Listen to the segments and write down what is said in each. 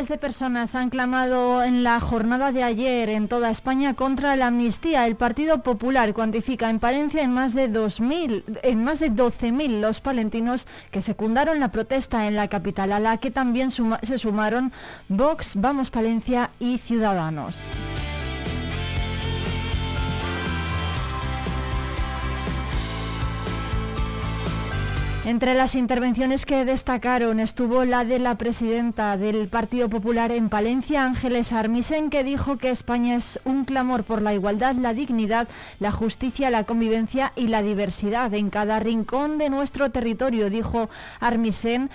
De personas han clamado en la jornada de ayer en toda España contra la amnistía. El Partido Popular cuantifica en Palencia en más de 2.000, en más de 12.000 los palentinos que secundaron la protesta en la capital, a la que también se sumaron Vox, Vamos Palencia y Ciudadanos. Entre las intervenciones que destacaron estuvo la de la presidenta del Partido Popular en Palencia, Ángeles Armisen, que dijo que España es un clamor por la igualdad, la dignidad, la justicia, la convivencia y la diversidad en cada rincón de nuestro territorio, dijo Armisen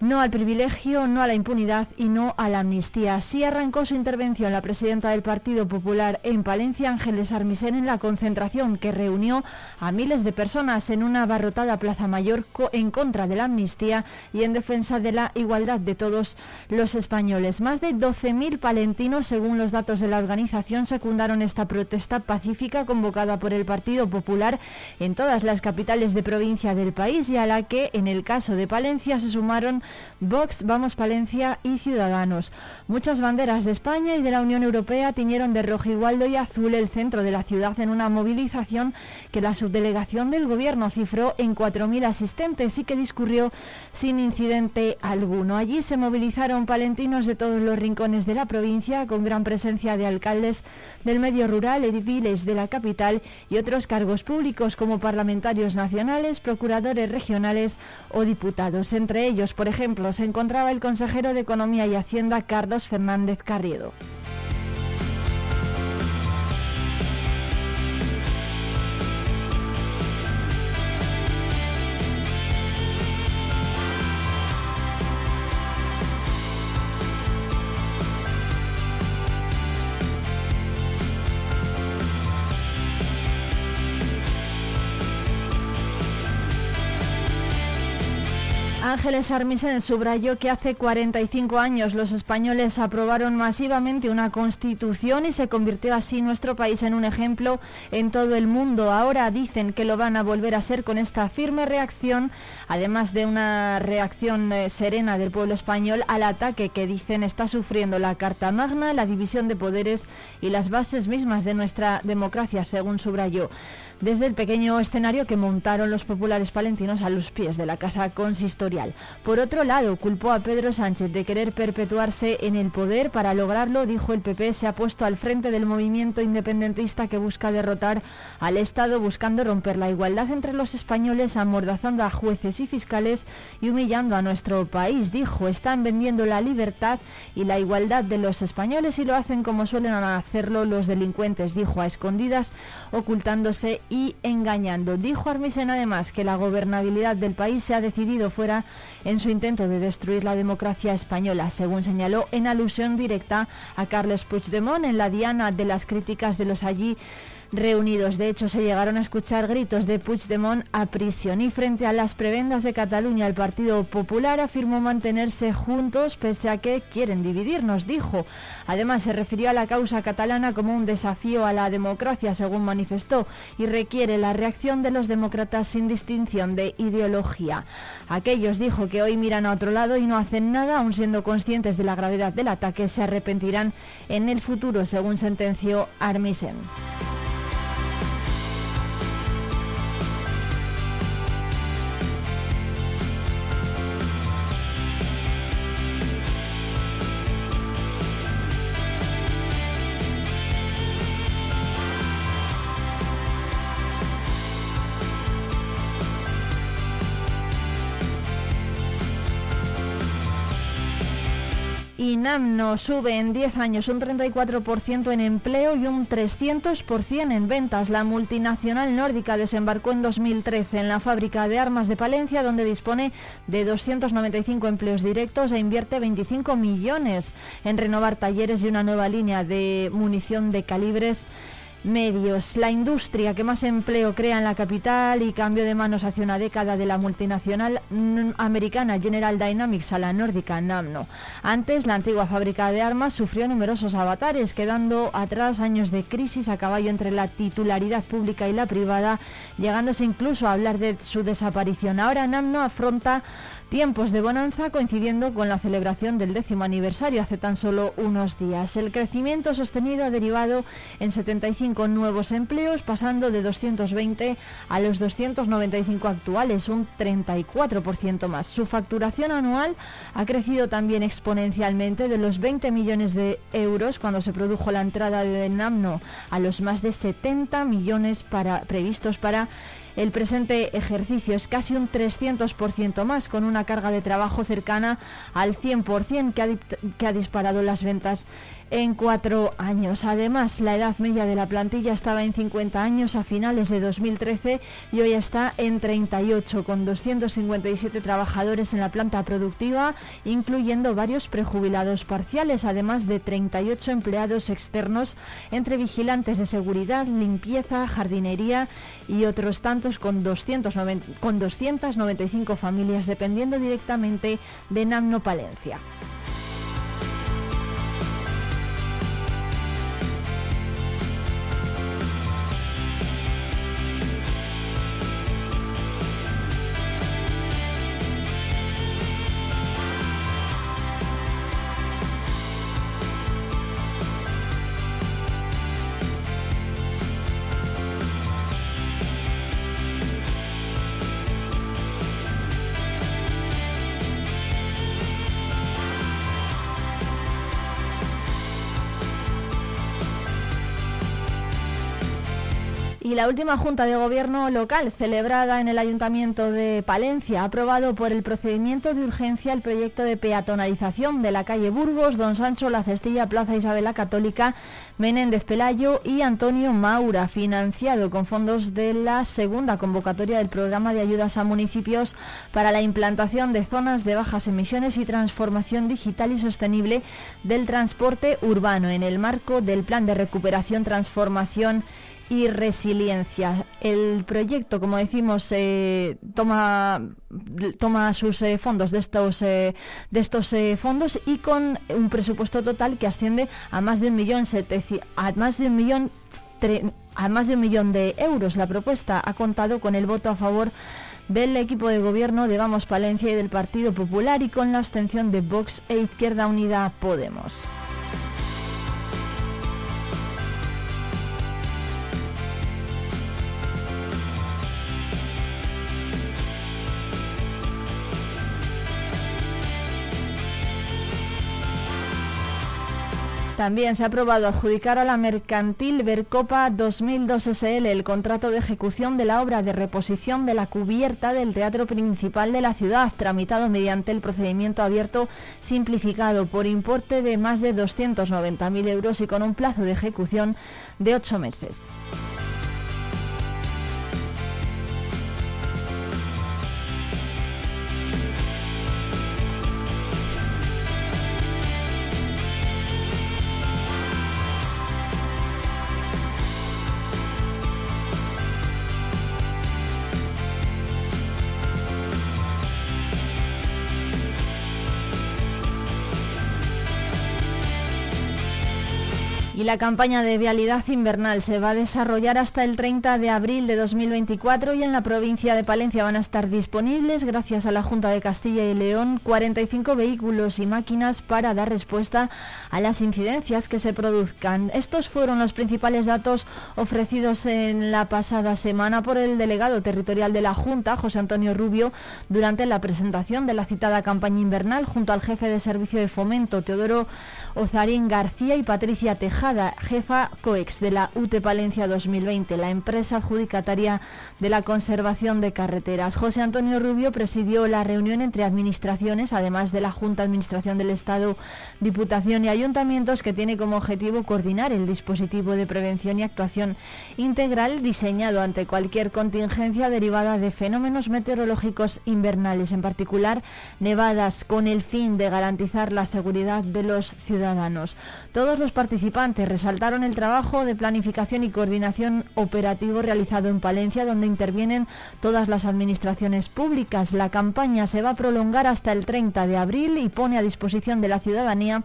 no al privilegio, no a la impunidad y no a la amnistía. Así arrancó su intervención la presidenta del Partido Popular en Palencia, Ángeles Armisen, en la concentración que reunió a miles de personas en una abarrotada Plaza Mayor en contra de la amnistía y en defensa de la igualdad de todos los españoles. Más de 12.000 palentinos, según los datos de la organización, secundaron esta protesta pacífica convocada por el Partido Popular en todas las capitales de provincia del país y a la que, en el caso de Palencia, se sumaron Vox, Vamos Palencia y Ciudadanos. Muchas banderas de España y de la Unión Europea tiñeron de rojo igualdo y azul el centro de la ciudad en una movilización que la subdelegación del Gobierno cifró en 4.000 asistentes y que discurrió sin incidente alguno. Allí se movilizaron palentinos de todos los rincones de la provincia con gran presencia de alcaldes del medio rural, ediles de la capital y otros cargos públicos como parlamentarios nacionales, procuradores regionales o diputados. Entre ellos, por ejemplo, se encontraba el consejero de Economía y Hacienda, Carlos Fernández Carriedo. Ángeles Armisen subrayó que hace 45 años los españoles aprobaron masivamente una constitución y se convirtió así nuestro país en un ejemplo en todo el mundo. Ahora dicen que lo van a volver a ser con esta firme reacción, además de una reacción eh, serena del pueblo español al ataque que dicen está sufriendo la Carta Magna, la división de poderes y las bases mismas de nuestra democracia, según subrayó desde el pequeño escenario que montaron los populares palentinos a los pies de la casa consistorial. Por otro lado, culpó a Pedro Sánchez de querer perpetuarse en el poder. Para lograrlo, dijo el PP, se ha puesto al frente del movimiento independentista que busca derrotar al Estado, buscando romper la igualdad entre los españoles, amordazando a jueces y fiscales y humillando a nuestro país. Dijo, están vendiendo la libertad y la igualdad de los españoles y lo hacen como suelen hacerlo los delincuentes, dijo a escondidas, ocultándose y engañando. Dijo Armisen además que la gobernabilidad del país se ha decidido fuera en su intento de destruir la democracia española, según señaló en alusión directa a Carles Puigdemont en la diana de las críticas de los allí reunidos. De hecho, se llegaron a escuchar gritos de Puigdemont a prisión y frente a las prebendas de Cataluña, el Partido Popular afirmó mantenerse juntos pese a que quieren dividirnos, dijo. Además, se refirió a la causa catalana como un desafío a la democracia, según manifestó, y requiere la reacción de los demócratas sin distinción de ideología. Aquellos, dijo, que hoy miran a otro lado y no hacen nada, aun siendo conscientes de la gravedad del ataque, se arrepentirán en el futuro, según sentenció Armisen. Y NAMNO sube en 10 años un 34% en empleo y un 300% en ventas. La multinacional nórdica desembarcó en 2013 en la fábrica de armas de Palencia, donde dispone de 295 empleos directos e invierte 25 millones en renovar talleres y una nueva línea de munición de calibres medios. La industria que más empleo crea en la capital y cambio de manos hace una década de la multinacional americana General Dynamics a la nórdica NAMNO. Antes, la antigua fábrica de armas sufrió numerosos avatares, quedando atrás años de crisis a caballo entre la titularidad pública y la privada, llegándose incluso a hablar de su desaparición. Ahora NAMNO afronta Tiempos de bonanza coincidiendo con la celebración del décimo aniversario hace tan solo unos días. El crecimiento sostenido ha derivado en 75 nuevos empleos, pasando de 220 a los 295 actuales, un 34% más. Su facturación anual ha crecido también exponencialmente de los 20 millones de euros cuando se produjo la entrada de NAMNO a los más de 70 millones para, previstos para el presente ejercicio es casi un 300% más, con una carga de trabajo cercana al 100% que ha, que ha disparado las ventas en cuatro años. Además, la edad media de la plantilla estaba en 50 años a finales de 2013 y hoy está en 38, con 257 trabajadores en la planta productiva, incluyendo varios prejubilados parciales, además de 38 empleados externos entre vigilantes de seguridad, limpieza, jardinería y otros tantos con, 290, con 295 familias dependiendo directamente de Namno Palencia. Y la última Junta de Gobierno local, celebrada en el Ayuntamiento de Palencia, ha aprobado por el procedimiento de urgencia el proyecto de peatonalización de la calle Burgos, Don Sancho, La Cestilla, Plaza Isabel la Católica, Menéndez Pelayo y Antonio Maura, financiado con fondos de la segunda convocatoria del programa de ayudas a municipios para la implantación de zonas de bajas emisiones y transformación digital y sostenible del transporte urbano en el marco del Plan de Recuperación, Transformación resiliencia. El proyecto, como decimos, eh, toma, toma sus eh, fondos de estos, eh, de estos fondos y con un presupuesto total que asciende a más de un millón a más de un millón a más de un millón de euros. La propuesta ha contado con el voto a favor del equipo de gobierno de Vamos Palencia y del Partido Popular y con la abstención de Vox e Izquierda Unida Podemos. También se ha aprobado adjudicar a la mercantil Vercopa 2002 SL el contrato de ejecución de la obra de reposición de la cubierta del Teatro Principal de la ciudad, tramitado mediante el procedimiento abierto simplificado por importe de más de 290.000 euros y con un plazo de ejecución de ocho meses. La campaña de vialidad invernal se va a desarrollar hasta el 30 de abril de 2024 y en la provincia de Palencia van a estar disponibles, gracias a la Junta de Castilla y León, 45 vehículos y máquinas para dar respuesta a las incidencias que se produzcan. Estos fueron los principales datos ofrecidos en la pasada semana por el delegado territorial de la Junta, José Antonio Rubio, durante la presentación de la citada campaña invernal junto al jefe de servicio de fomento, Teodoro Ozarín García y Patricia Tejada Nevada, jefa COEX de la UT Palencia 2020, la empresa adjudicataria de la conservación de carreteras. José Antonio Rubio presidió la reunión entre administraciones, además de la Junta de Administración del Estado, Diputación y Ayuntamientos, que tiene como objetivo coordinar el dispositivo de prevención y actuación integral diseñado ante cualquier contingencia derivada de fenómenos meteorológicos invernales, en particular nevadas, con el fin de garantizar la seguridad de los ciudadanos. Todos los participantes resaltaron el trabajo de planificación y coordinación operativo realizado en Palencia, donde intervienen todas las administraciones públicas. La campaña se va a prolongar hasta el 30 de abril y pone a disposición de la ciudadanía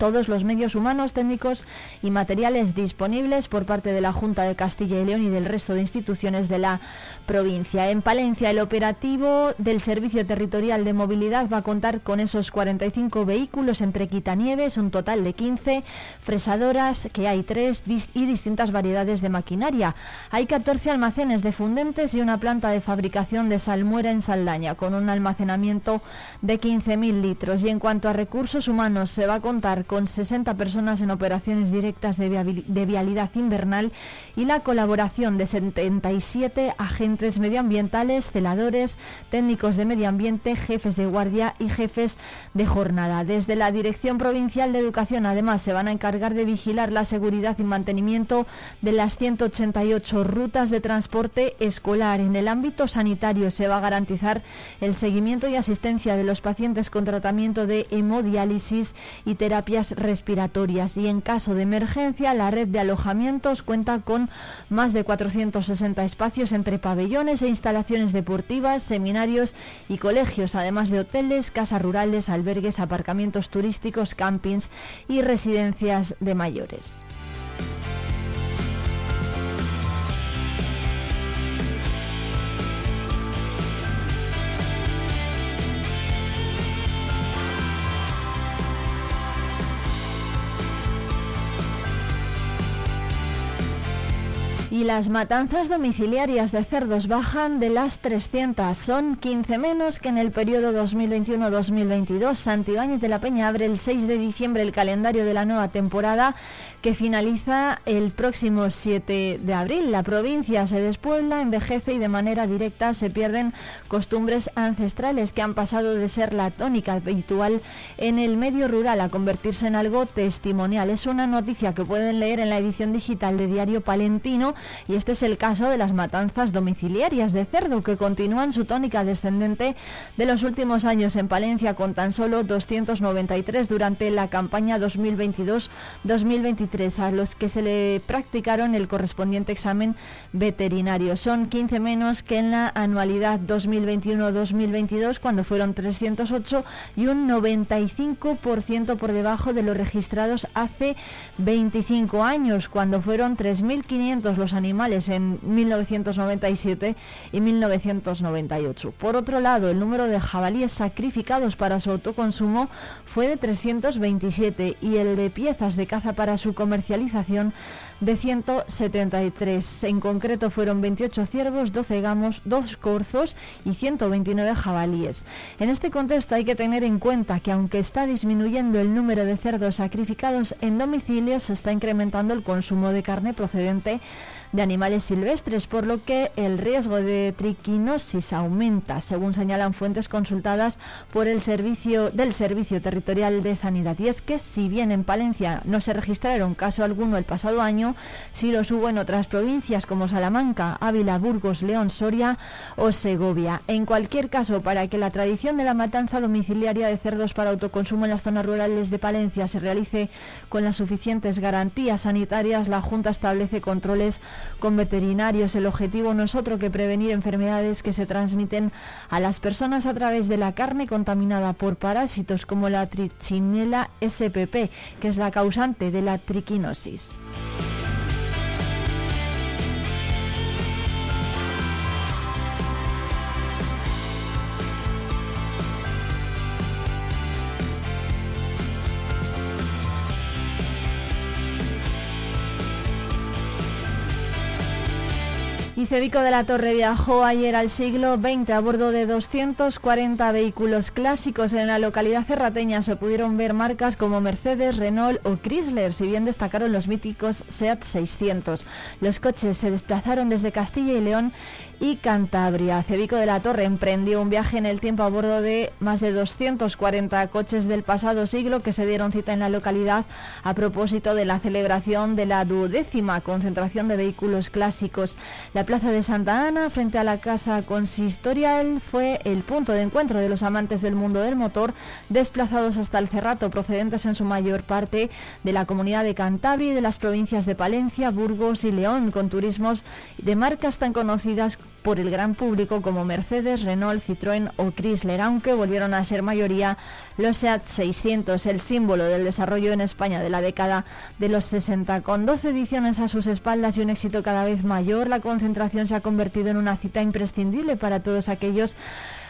todos los medios humanos, técnicos y materiales disponibles por parte de la Junta de Castilla y León y del resto de instituciones de la provincia. En Palencia, el operativo del Servicio Territorial de Movilidad va a contar con esos 45 vehículos entre quitanieves, un total de 15, fresadoras, que hay tres, y distintas variedades de maquinaria. Hay 14 almacenes de fundentes y una planta de fabricación de salmuera en Saldaña, con un almacenamiento de 15.000 litros. Y en cuanto a recursos humanos, se va a contar con 60 personas en operaciones directas de, vialidad invernal y la colaboración de 77 agentes medioambientales, celadores, técnicos de medio ambiente, jefes de guardia y jefes de jornada. Desde la Dirección Provincial de Educación, además, se van a encargar de vigilar la seguridad y mantenimiento de las 188 rutas de transporte escolar. En el ámbito sanitario se va a garantizar el seguimiento y asistencia de los pacientes con tratamiento de hemodiálisis y terapia respiratorias y en caso de emergencia la red de alojamientos cuenta con más de 460 espacios entre pabellones e instalaciones deportivas, seminarios y colegios, además de hoteles, casas rurales, albergues, aparcamientos turísticos, campings y residencias de mayores. Y las matanzas domiciliarias de cerdos bajan de las 300. Son 15 menos que en el periodo 2021-2022. Santibáñez de la Peña abre el 6 de diciembre el calendario de la nueva temporada que finaliza el próximo 7 de abril. La provincia se despuebla, envejece y de manera directa se pierden costumbres ancestrales que han pasado de ser la tónica habitual en el medio rural a convertirse en algo testimonial. Es una noticia que pueden leer en la edición digital de Diario Palentino y este es el caso de las matanzas domiciliarias de cerdo que continúan su tónica descendente de los últimos años en Palencia con tan solo 293 durante la campaña 2022-2023 a los que se le practicaron el correspondiente examen veterinario. Son 15 menos que en la anualidad 2021-2022 cuando fueron 308 y un 95% por debajo de los registrados hace 25 años cuando fueron 3.500 los animales en 1997 y 1998. Por otro lado, el número de jabalíes sacrificados para su autoconsumo fue de 327 y el de piezas de caza para su comercialización de 173. En concreto fueron 28 ciervos, 12 gamos, 2 corzos y 129 jabalíes. En este contexto hay que tener en cuenta que aunque está disminuyendo el número de cerdos sacrificados en domicilios, se está incrementando el consumo de carne procedente de animales silvestres, por lo que el riesgo de triquinosis aumenta, según señalan fuentes consultadas por el servicio del Servicio Territorial de Sanidad. Y es que si bien en Palencia no se registraron caso alguno el pasado año, sí los hubo en otras provincias como Salamanca, Ávila, Burgos, León, Soria o Segovia. En cualquier caso, para que la tradición de la matanza domiciliaria de cerdos para autoconsumo en las zonas rurales de Palencia se realice con las suficientes garantías sanitarias, la Junta establece controles con veterinarios. El objetivo no es otro que prevenir enfermedades que se transmiten a las personas a través de la carne contaminada por parásitos como la trichinella SPP, que es la causante de la triquinosis. Cevico de la Torre viajó ayer al siglo XX a bordo de 240 vehículos clásicos. En la localidad cerrateña se pudieron ver marcas como Mercedes, Renault o Chrysler, si bien destacaron los míticos SEAT 600. Los coches se desplazaron desde Castilla y León y Cantabria. Cevico de la Torre emprendió un viaje en el tiempo a bordo de más de 240 coches del pasado siglo que se dieron cita en la localidad a propósito de la celebración de la duodécima concentración de vehículos clásicos. La plaza de Santa Ana, frente a la casa consistorial, fue el punto de encuentro de los amantes del mundo del motor, desplazados hasta el Cerrato, procedentes en su mayor parte de la comunidad de Cantabria y de las provincias de Palencia, Burgos y León, con turismos de marcas tan conocidas por el gran público como Mercedes, Renault, Citroën o Chrysler, aunque volvieron a ser mayoría los SEAT 600, el símbolo del desarrollo en España de la década de los 60. Con 12 ediciones a sus espaldas y un éxito cada vez mayor, la concentración se ha convertido en una cita imprescindible para todos aquellos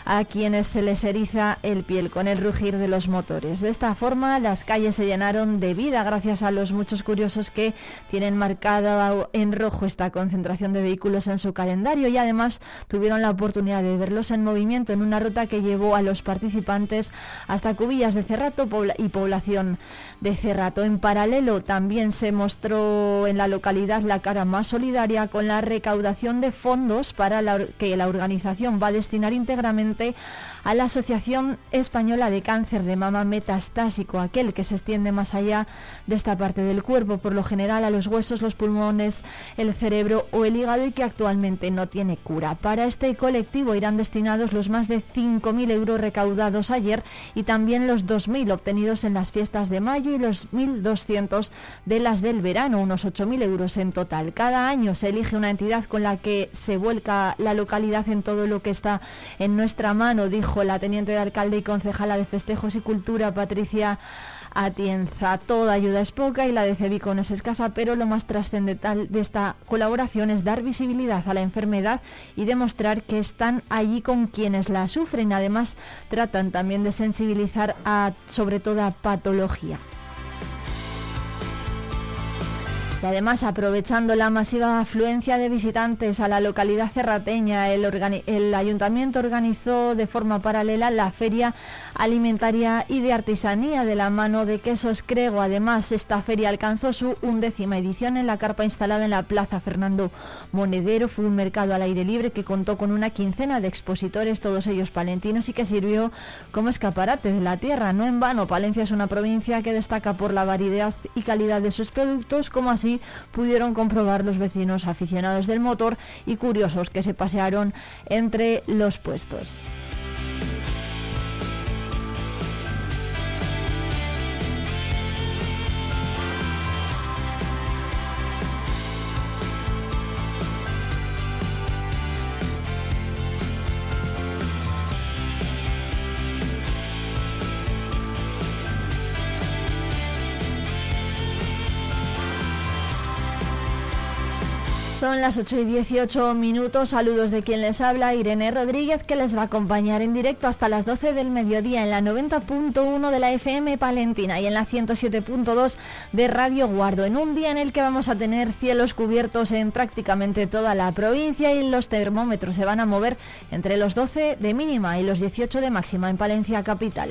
a quienes se les eriza el piel con el rugir de los motores. De esta forma, las calles se llenaron de vida gracias a los muchos curiosos que tienen marcada en rojo esta concentración de vehículos en su calendario y además tuvieron la oportunidad de verlos en movimiento en una ruta que llevó a los participantes hasta Cubillas de Cerrato y población de Cerrato. En paralelo, también se mostró en la localidad la cara más solidaria con la recaudación de fondos para que la organización va a destinar íntegramente gente a la Asociación Española de Cáncer de Mama Metastásico, aquel que se extiende más allá de esta parte del cuerpo, por lo general a los huesos, los pulmones, el cerebro o el hígado y que actualmente no tiene cura. Para este colectivo irán destinados los más de 5.000 euros recaudados ayer y también los 2.000 obtenidos en las fiestas de mayo y los 1.200 de las del verano, unos 8.000 euros en total. Cada año se elige una entidad con la que se vuelca la localidad en todo lo que está en nuestra mano, dijo la teniente de alcalde y concejala de Festejos y Cultura, Patricia Atienza. Toda ayuda es poca y la de Cebicon es escasa, pero lo más trascendental de esta colaboración es dar visibilidad a la enfermedad y demostrar que están allí con quienes la sufren. Además, tratan también de sensibilizar a sobre toda patología. Y además, aprovechando la masiva afluencia de visitantes a la localidad cerrateña, el, ayuntamiento organizó de forma paralela la Feria Alimentaria y de Artesanía de la mano de Quesos Crego. Además, esta feria alcanzó su undécima edición en la carpa instalada en la Plaza Fernando Monedero. Fue un mercado al aire libre que contó con una quincena de expositores, todos ellos palentinos, y que sirvió como escaparate de la tierra. No en vano, Palencia es una provincia que destaca por la variedad y calidad de sus productos, como así pudieron comprobar los vecinos aficionados del motor y curiosos que se pasearon entre los puestos. Las 8 y 18 minutos. Saludos de quien les habla, Irene Rodríguez, que les va a acompañar en directo hasta las 12 del mediodía en la 90.1 de la FM Palentina y en la 107.2 de Radio Guardo, en un día en el que vamos a tener cielos cubiertos en prácticamente toda la provincia y los termómetros se van a mover entre los 12 de mínima y los 18 de máxima en Palencia Capital.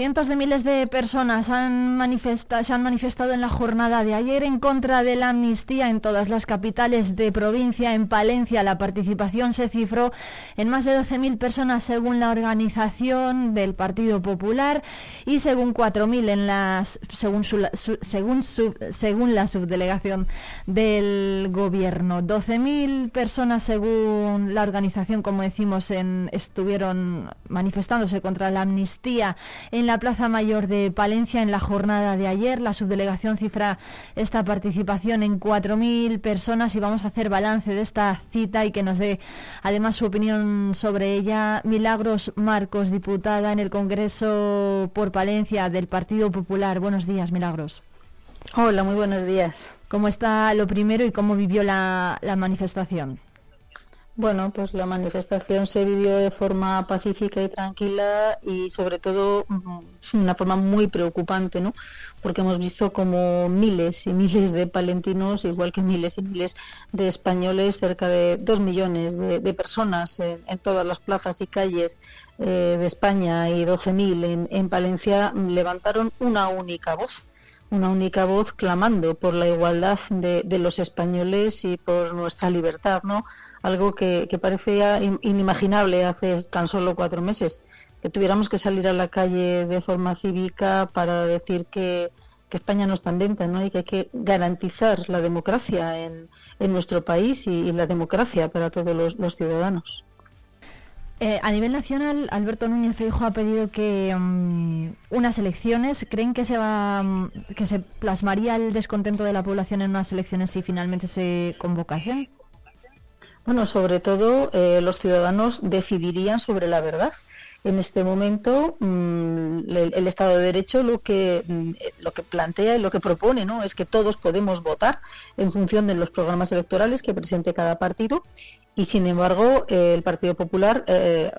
Cientos de miles de personas han se han manifestado en la jornada de ayer en contra de la amnistía en todas las capitales de provincia. En Palencia la participación se cifró en más de 12.000 personas según la organización del Partido Popular y según 4.000 en las según según según la subdelegación del gobierno. 12.000 personas según la organización, como decimos, en, estuvieron manifestándose contra la amnistía en la Plaza Mayor de Palencia en la jornada de ayer. La subdelegación cifra esta participación en 4.000 personas y vamos a hacer balance de esta cita y que nos dé además su opinión sobre ella. Milagros Marcos, diputada en el Congreso por Palencia del Partido Popular. Buenos días, Milagros. Hola, muy buenos días. ¿Cómo está lo primero y cómo vivió la, la manifestación? Bueno, pues la manifestación se vivió de forma pacífica y tranquila y sobre todo de una forma muy preocupante, ¿no? Porque hemos visto como miles y miles de palentinos, igual que miles y miles de españoles, cerca de dos millones de, personas en, todas las plazas y calles eh, de España y 12.000 en, en Palencia, levantaron una única voz una única voz clamando por la igualdad de, los españoles y por nuestra libertad, ¿no? Algo que, parecía inimaginable hace tan solo cuatro meses, que tuviéramos que salir a la calle de forma cívica para decir que, España no está en venta ¿no? y que hay que garantizar la democracia en, en nuestro país y, la democracia para todos los, ciudadanos. Eh, a nivel nacional, Alberto Núñez Feijóo ha pedido que mm, unas elecciones. ¿Creen que se va, mm, que se plasmaría el descontento de la población en unas elecciones si finalmente se convocasen? Bueno, sobre todo eh, los ciudadanos decidirían sobre la verdad. En este momento, mm, el, Estado de Derecho lo que, mm, lo que plantea y lo que propone ¿no? es que todos podemos votar en función de los programas electorales que presente cada partido y, sin embargo, eh, el Partido Popular eh,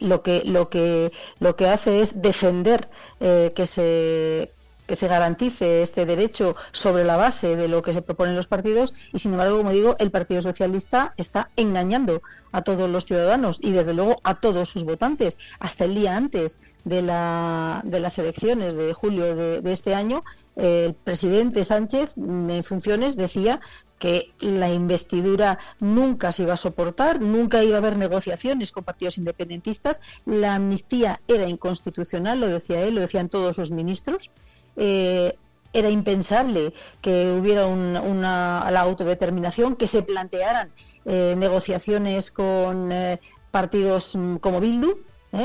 lo que lo que lo que hace es defender que se que se garantice este derecho sobre la base de lo que se proponen los partidos y sin embargo, como digo, el Partido Socialista está engañando a todos los ciudadanos y desde luego a todos sus votantes. Hasta el día antes de, la, de las elecciones de julio de, este año, el presidente Sánchez en funciones decía que la investidura nunca se iba a soportar, nunca iba a haber negociaciones con partidos independentistas, la amnistía era inconstitucional, lo decía él, lo decían todos sus ministros, eh, era impensable que hubiera una, la autodeterminación, que se plantearan eh, negociaciones con eh, partidos mm, como Bildu.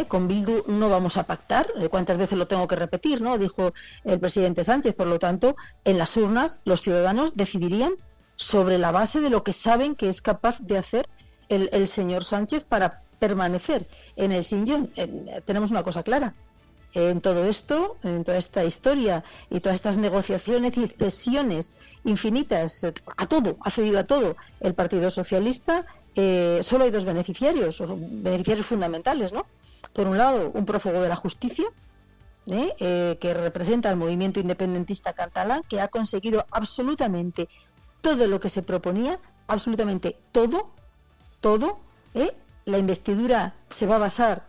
Con Bildu no vamos a pactar. ¿Cuántas veces lo tengo que repetir? no Dijo el presidente Sánchez. Por lo tanto, en las urnas los ciudadanos decidirían sobre la base de lo que saben que es capaz de hacer el, el señor Sánchez para permanecer en el sillón. Eh, tenemos una cosa clara. En todo esto, en toda esta historia y todas estas negociaciones y cesiones infinitas a todo, ha cedido a todo el Partido Socialista, eh, solo hay dos beneficiarios, beneficiarios fundamentales, ¿no? Por un lado, un prófugo de la justicia, ¿eh? Eh, que representa al movimiento independentista catalán, que ha conseguido absolutamente todo lo que se proponía, absolutamente todo, todo. ¿eh? La investidura se va a basar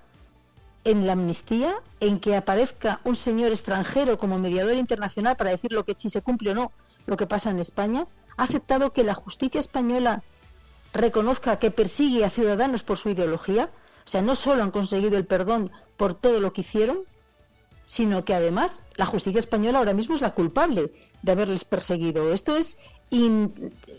en la amnistía, en que aparezca un señor extranjero como mediador internacional para decir lo que si se cumple o no lo que pasa en España. Ha aceptado que la justicia española reconozca que persigue a ciudadanos por su ideología. O sea, no solo han conseguido el perdón por todo lo que hicieron, sino que además la justicia española ahora mismo es la culpable de haberles perseguido. Esto es,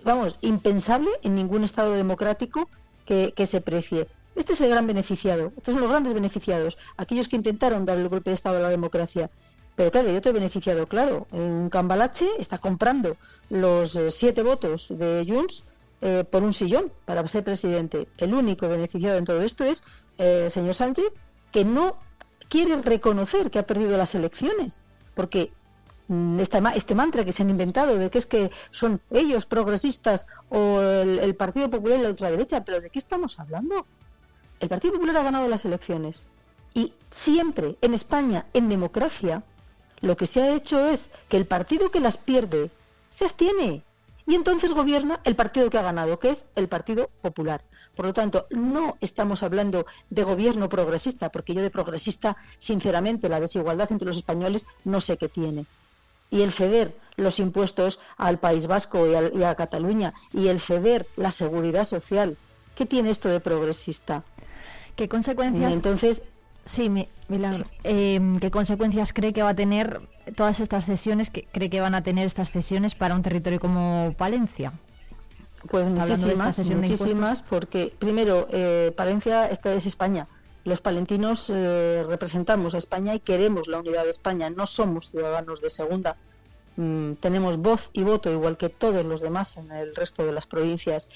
vamos, impensable en ningún Estado democrático que, se precie. Este es el gran beneficiado, estos son los grandes beneficiados, aquellos que intentaron dar el golpe de Estado a la democracia. Pero claro, yo te he beneficiado, claro. Un Cambalache está comprando los eh, siete votos de Junts eh, por un sillón para ser presidente. El único beneficiado en todo esto es eh, el señor Sánchez, que no quiere reconocer que ha perdido las elecciones, porque este, mantra que se han inventado de que es que son ellos progresistas o el, Partido Popular y la ultraderecha, pero ¿de qué estamos hablando? El Partido Popular ha ganado las elecciones y siempre en España, en democracia, lo que se ha hecho es que el partido que las pierde se abstiene y entonces gobierna el partido que ha ganado, que es el Partido Popular. Por lo tanto, no estamos hablando de gobierno progresista, porque yo de progresista, sinceramente, la desigualdad entre los españoles no sé qué tiene. Y el ceder los impuestos al País Vasco y, a Cataluña y el ceder la seguridad social, ¿qué tiene esto de progresista? ¿Qué consecuencias? entonces, Sí, Milagro. Em, ¿Qué consecuencias cree que va a tener todas estas cesiones, que cree que van a tener estas cesiones para un territorio como Palencia? Pues muchísimas, muchísimas, porque primero, eh, Palencia esta es España. Los palentinos eh, representamos a España y queremos la unidad de España. No somos ciudadanos de segunda. Mm, tenemos voz y voto igual que todos los demás en el resto de las provincias.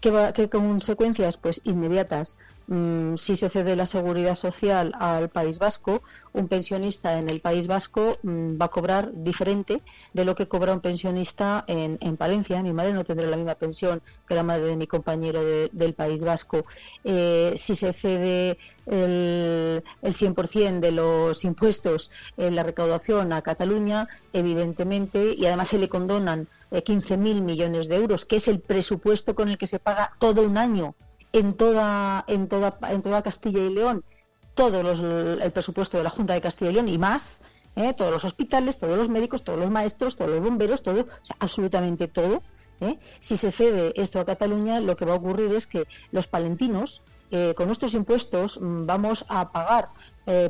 ¿Qué, ¿Qué, consecuencias? Pues inmediatas. Mm, si se cede la seguridad social al País Vasco, un pensionista en el País Vasco mm, va a cobrar diferente de lo que cobra un pensionista en, Palencia. Mi madre no tendrá la misma pensión que la madre de mi compañero del País Vasco. Eh, si se cede el, el 100% de los impuestos en la recaudación a Cataluña, evidentemente, y además se le condonan 15.000 eh, millones de euros, que es el presupuesto con el que se paga todo un año en toda, en toda, en toda Castilla y León todo el presupuesto de la Junta de Castilla y León y más, ¿eh? todos los hospitales, todos los médicos, todos los maestros, todos los bomberos, todo, absolutamente todo. ¿eh? Si se cede esto a Cataluña, lo que va a ocurrir es que los palentinos, eh, con nuestros impuestos, mm, vamos a pagar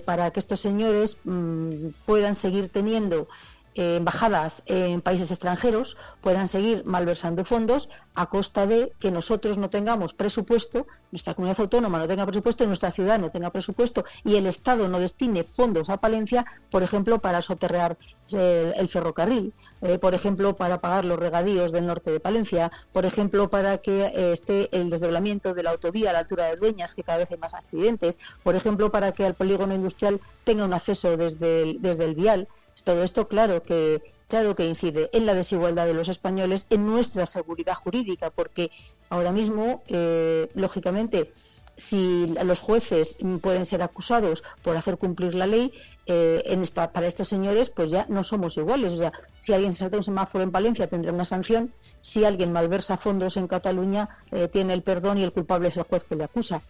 para que estos señores mm, puedan seguir teniendo embajadas en países extranjeros puedan seguir malversando fondos a costa de que nosotros no tengamos presupuesto, nuestra comunidad autónoma no tenga presupuesto, nuestra ciudad no tenga presupuesto y el Estado no destine fondos a Palencia, por ejemplo, para soterrar eh, el ferrocarril, eh, por ejemplo, para pagar los regadíos del norte de Palencia, por ejemplo, para que eh, esté el desdoblamiento de la autovía a la altura de Dueñas, que cada vez hay más accidentes, por ejemplo, para que al polígono industrial tenga un acceso desde desde el vial. Todo esto, claro que, claro que incide en la desigualdad de los españoles, en nuestra seguridad jurídica, porque ahora mismo, eh, lógicamente, si los jueces pueden ser acusados por hacer cumplir la ley, eh, en para estos señores pues ya no somos iguales. O sea, si alguien se salta un semáforo en Valencia tendrá una sanción, si alguien malversa fondos en Cataluña eh, tiene el perdón y el culpable es el juez que le acusa.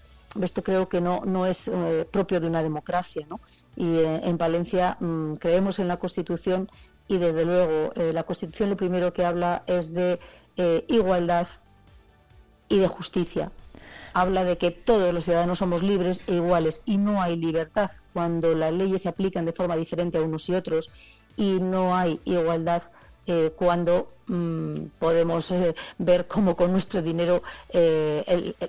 Esto creo que no, no es propio de una democracia. ¿no? y eh, en Valencia mm, creemos en la Constitución y desde luego eh, la Constitución lo primero que habla es de eh, igualdad y de justicia. Habla de que todos los ciudadanos somos libres e iguales y no hay libertad cuando las leyes se aplican de forma diferente a unos y otros y no hay igualdad cuando mm, podemos ver cómo con nuestro dinero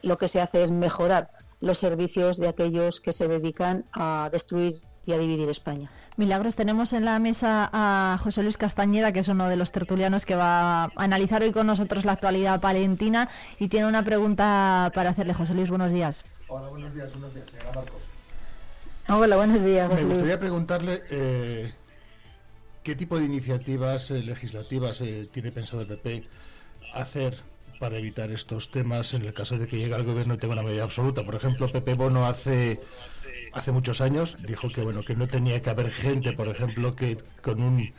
lo que se hace es mejorar los servicios de aquellos que se dedican a destruir y a dividir España. Milagros, tenemos en la mesa a José Luis Castañeda, que es uno de los tertulianos que va a analizar hoy con nosotros la actualidad palentina y tiene una pregunta para hacerle. José Luis, buenos días. Hola, buenos días, buenos días, señora Marcos. Hola, buenos días. Me gustaría preguntarle eh, qué tipo de iniciativas eh, legislativas eh, tiene pensado el PP hacer para evitar estos temas en el caso de que llegue al gobierno y tenga una mayoría absoluta. Por ejemplo, Pepe Bono hace hace muchos años dijo que bueno que no tenía que haber gente, por ejemplo, que con un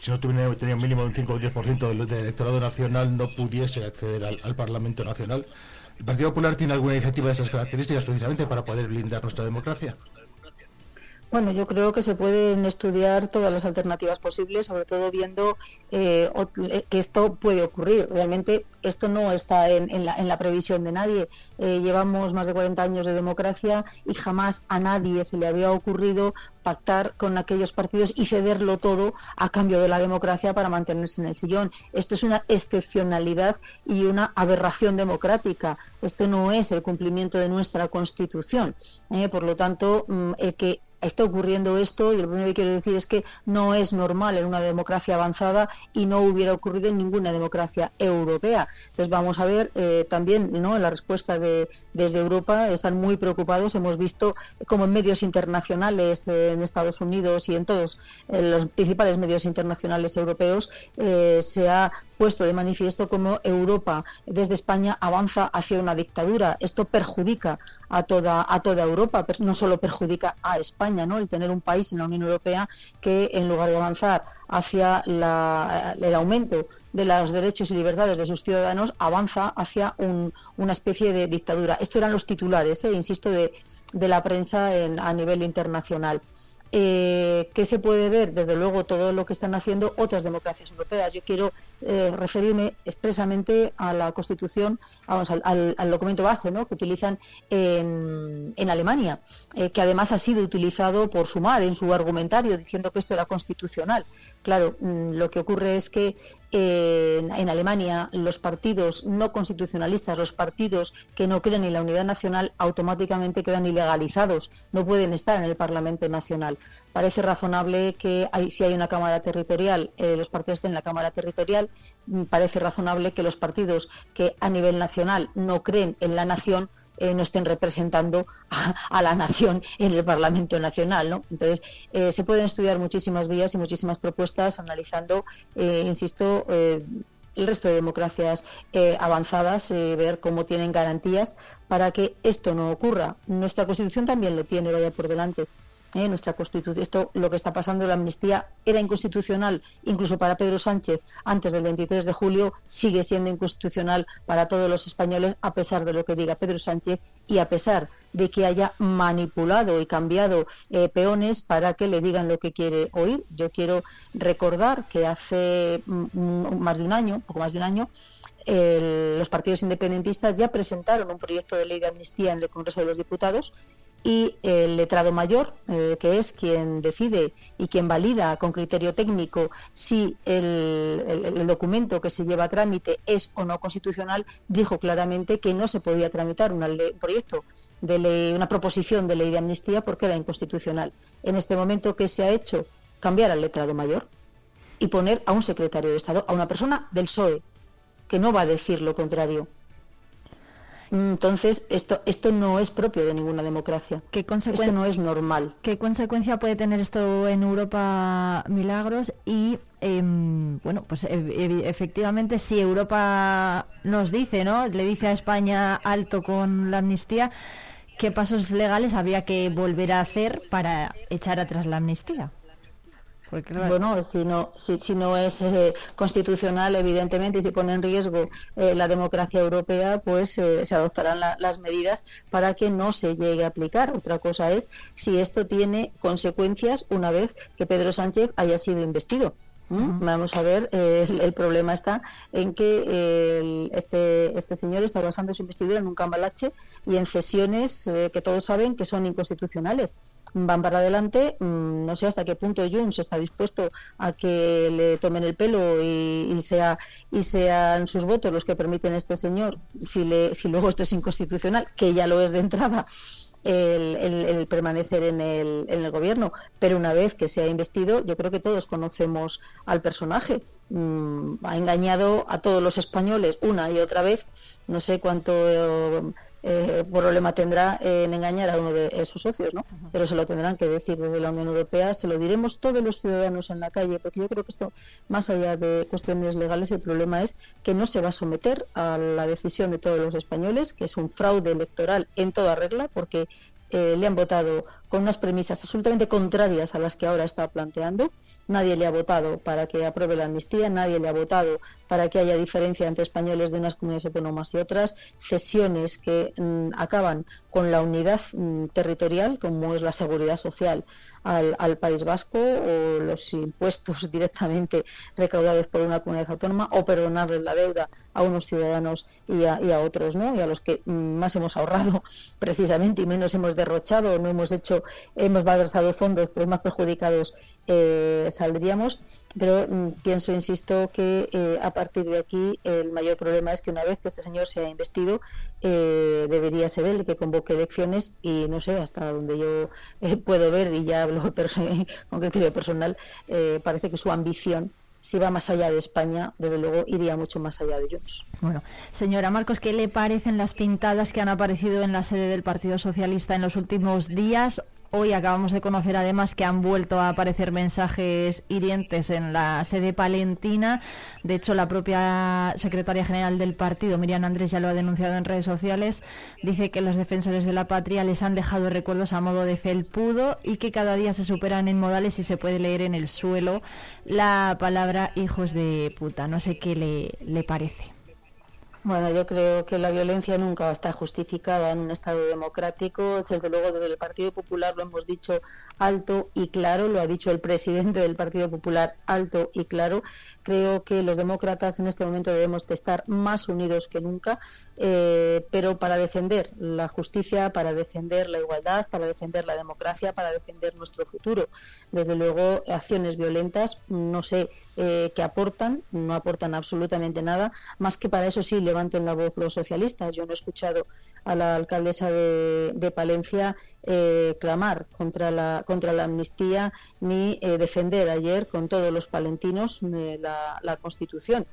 si no tuviera, tenía un mínimo de un 5 o 10% del, del electorado nacional no pudiese acceder al Parlamento Nacional. ¿El Partido Popular tiene alguna iniciativa de esas características precisamente para poder blindar nuestra democracia? Bueno, yo creo que se pueden estudiar todas las alternativas posibles, sobre todo viendo eh, eh, que esto puede ocurrir. Realmente esto no está en, la, previsión de nadie. Eh, llevamos más de 40 años de democracia y jamás a nadie se le había ocurrido pactar con aquellos partidos y cederlo todo a cambio de la democracia para mantenerse en el sillón. Esto es una excepcionalidad y una aberración democrática. Esto no es el cumplimiento de nuestra Constitución. por lo tanto, mm, que está ocurriendo esto y lo primero que quiero decir es que no es normal en una democracia avanzada y no hubiera ocurrido en ninguna democracia europea. Entonces vamos a ver eh, también ¿no? la respuesta de, desde Europa, están muy preocupados. Hemos visto como en medios internacionales, eh, en Estados Unidos y en todos eh, los principales medios internacionales europeos, se ha puesto de manifiesto cómo Europa desde España avanza hacia una dictadura. Esto perjudica a toda, a toda Europa, pero no solo perjudica a España, ¿no? el tener un país en la Unión Europea que en lugar de avanzar hacia el aumento de los derechos y libertades de sus ciudadanos, avanza hacia una especie de dictadura. Esto eran los titulares, ¿eh? insisto, de, la prensa a nivel internacional. Eh, ¿Qué se puede ver? Desde luego todo lo que están haciendo otras democracias europeas. Yo quiero eh, referirme expresamente a la Constitución, vamos, al, documento base ¿no? que utilizan en, Alemania, eh, que además ha sido utilizado por Sumar en su argumentario diciendo que esto era constitucional. Claro, mm, lo que ocurre es que en, Alemania los partidos no constitucionalistas, los partidos que no creen en la unidad nacional, automáticamente quedan ilegalizados, no pueden estar en el Parlamento Nacional. Parece razonable que si hay una Cámara Territorial, eh, los partidos estén en la Cámara Territorial, mm, parece razonable que los partidos que a nivel nacional no creen en la nación, eh, no estén representando a, la nación en el Parlamento Nacional. ¿no? Entonces, eh, se pueden estudiar muchísimas vías y muchísimas propuestas analizando, eh, insisto, el resto de democracias avanzadas, ver cómo tienen garantías para que esto no ocurra. Nuestra Constitución también lo tiene, vaya por delante. ¿Eh? nuestra Constitución. Esto, lo que está pasando, la amnistía era inconstitucional incluso para Pedro Sánchez antes del 23 de julio, sigue siendo inconstitucional para todos los españoles a pesar de lo que diga Pedro Sánchez y a pesar de que haya manipulado y cambiado eh, peones para que le digan lo que quiere oír. Yo quiero recordar que hace mm, mm, más de un año, poco más de un año, los partidos independentistas ya presentaron un proyecto de ley de amnistía en el Congreso de los Diputados y el letrado mayor, eh, que es quien decide y quien valida con criterio técnico si el, documento que se lleva a trámite es o no constitucional, dijo claramente que no se podía tramitar un proyecto de ley, una proposición de ley de amnistía porque era inconstitucional. En este momento, ¿qué se ha hecho? Cambiar al letrado mayor y poner a un secretario de Estado, a una persona del PSOE, que no va a decir lo contrario. Entonces, esto, esto no es propio de ninguna democracia. ¿Qué esto no es normal. ¿Qué consecuencia puede tener esto en Europa, Milagros? Y, em, bueno, pues efectivamente, si Europa nos dice, ¿no? Le dice a España alto con la amnistía, ¿qué pasos legales habría que volver a hacer para echar atrás la amnistía? Bueno, si no, si, no es eh, constitucional, evidentemente, y si pone en riesgo eh, la democracia europea, pues eh, se adoptarán las medidas para que no se llegue a aplicar. Otra cosa es si esto tiene consecuencias una vez que Pedro Sánchez haya sido investido. Vamos a ver, eh, el, problema está en que este, este señor está basando su investidura en un cambalache y en cesiones eh, que todos saben que son inconstitucionales. Van para adelante, mm, no sé hasta qué punto Junts está dispuesto a que le tomen el pelo y, sea, y sean sus votos los que permiten a este señor, si, le, si luego esto es inconstitucional, que ya lo es de entrada el, permanecer en el, en el, gobierno. Pero una vez que se ha investido, yo creo que todos conocemos al personaje. Mm, ha engañado a todos los españoles una y otra vez. No sé cuánto eh, problema tendrá en engañar a uno de sus socios, ¿no? Pero se lo tendrán que decir desde la Unión Europea, se lo diremos todos los ciudadanos en la calle, porque yo creo que esto, más allá de cuestiones legales, el problema es que no se va a someter a la decisión de todos los españoles, que es un fraude electoral en toda regla, porque eh, le han votado con unas premisas absolutamente contrarias a las que ahora está planteando. Nadie le ha votado para que apruebe la amnistía, nadie le ha votado para que haya diferencia entre españoles de unas comunidades autónomas y otras, cesiones que mm, acaban con la unidad mm, territorial, como es la seguridad social al, al, País Vasco, o los impuestos directamente recaudados por una comunidad autónoma, o perdonarles la deuda a unos ciudadanos y a, y a otros, ¿no? Y a los que mm, más hemos ahorrado precisamente y menos hemos derrochado, no hemos hecho hemos malversado fondos, pero más perjudicados eh, saldríamos. Pero mm, pienso, insisto, que eh, a partir de aquí el mayor problema es que una vez que este señor se ha investido, eh, debería ser él que convoque elecciones y no sé, hasta donde yo puedo ver, y ya hablo con criterio personal, parece que su ambición si va más allá de España, desde luego iría mucho más allá de ellos. Bueno, señora Marcos, ¿qué le parecen las pintadas que han aparecido en la sede del Partido Socialista en los últimos días? Hoy acabamos de conocer además que han vuelto a aparecer mensajes hirientes en la sede palentina. De hecho, la propia secretaria general del partido, Miriam Andrés, ya lo ha denunciado en redes sociales. Dice que los defensores de la patria les han dejado recuerdos a modo de felpudo y que cada día se superan en modales y se puede leer en el suelo la palabra hijos de puta. No sé qué le, le parece. Bueno, yo creo que la violencia nunca estar justificada en un Estado democrático. Desde luego, desde el Partido Popular lo hemos dicho alto y claro, lo ha dicho el presidente del Partido Popular alto y claro. Creo que los demócratas en este momento debemos de estar más unidos que nunca, eh, pero para defender la justicia, para defender la igualdad, para defender la democracia, para defender nuestro futuro. Desde luego, acciones violentas, no sé eh, qué aportan, no aportan absolutamente nada, más que para eso sí levanten la voz los socialistas. Yo no he escuchado a la alcaldesa de, Palencia eh, clamar contra la, contra la amnistía ni eh, defender ayer con todos los palentinos eh, la, la, Constitución.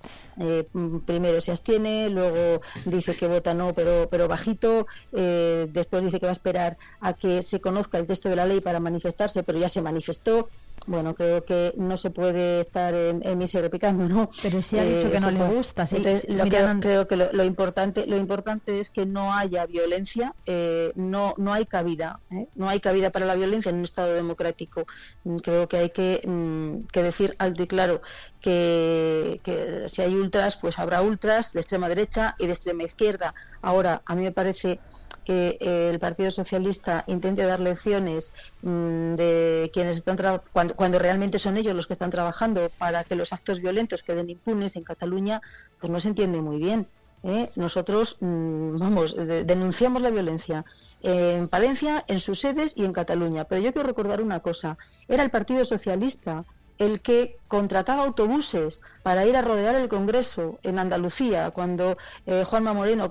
primero se abstiene, luego dice que vota no, pero, pero bajito, después dice que va a esperar a que se conozca el texto de la ley para manifestarse, pero ya se manifestó. Bueno, creo que no se puede estar en, en misa replicando, ¿no? Pero sí ha dicho que no le gusta. Sí. Entonces, lo creo, que lo, lo, importante, lo importante es que no haya violencia, eh, no, no hay cabida. ¿Eh? No hay cabida para la violencia en un Estado democrático. Mm, creo que hay que, mm, que decir alto y claro que, si hay ultras, pues habrá ultras de extrema derecha y de extrema izquierda. Ahora, a mí me parece que el Partido Socialista intente dar lecciones mm, de quienes están cuando, cuando realmente son ellos los que están trabajando para que los actos violentos queden impunes en Cataluña, pues no se entiende muy bien. ¿eh? nosotros, vamos, denunciamos la violencia en Palencia, en sus sedes y en Cataluña. Pero yo quiero recordar una cosa, era el Partido Socialista el que contrataba autobuses para ir a rodear el Congreso en Andalucía cuando eh, Juanma Moreno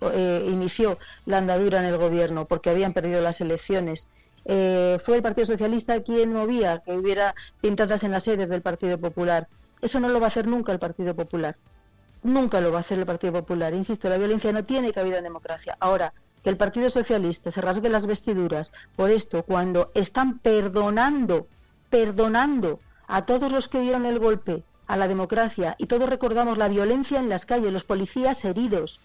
eh, inició la andadura en el gobierno porque habían perdido las elecciones. fue el Partido Socialista quien movía que hubiera pintadas en las sedes del Partido Popular. Eso no lo va a hacer nunca el Partido Popular. Nunca lo va a hacer el Partido Popular. Insisto, la violencia no tiene cabida en democracia. Ahora, que el Partido Socialista se rasgue las vestiduras por esto cuando están perdonando, perdonando a todos los que dieron el golpe a la democracia y todos recordamos la violencia en las calles, los policías heridos,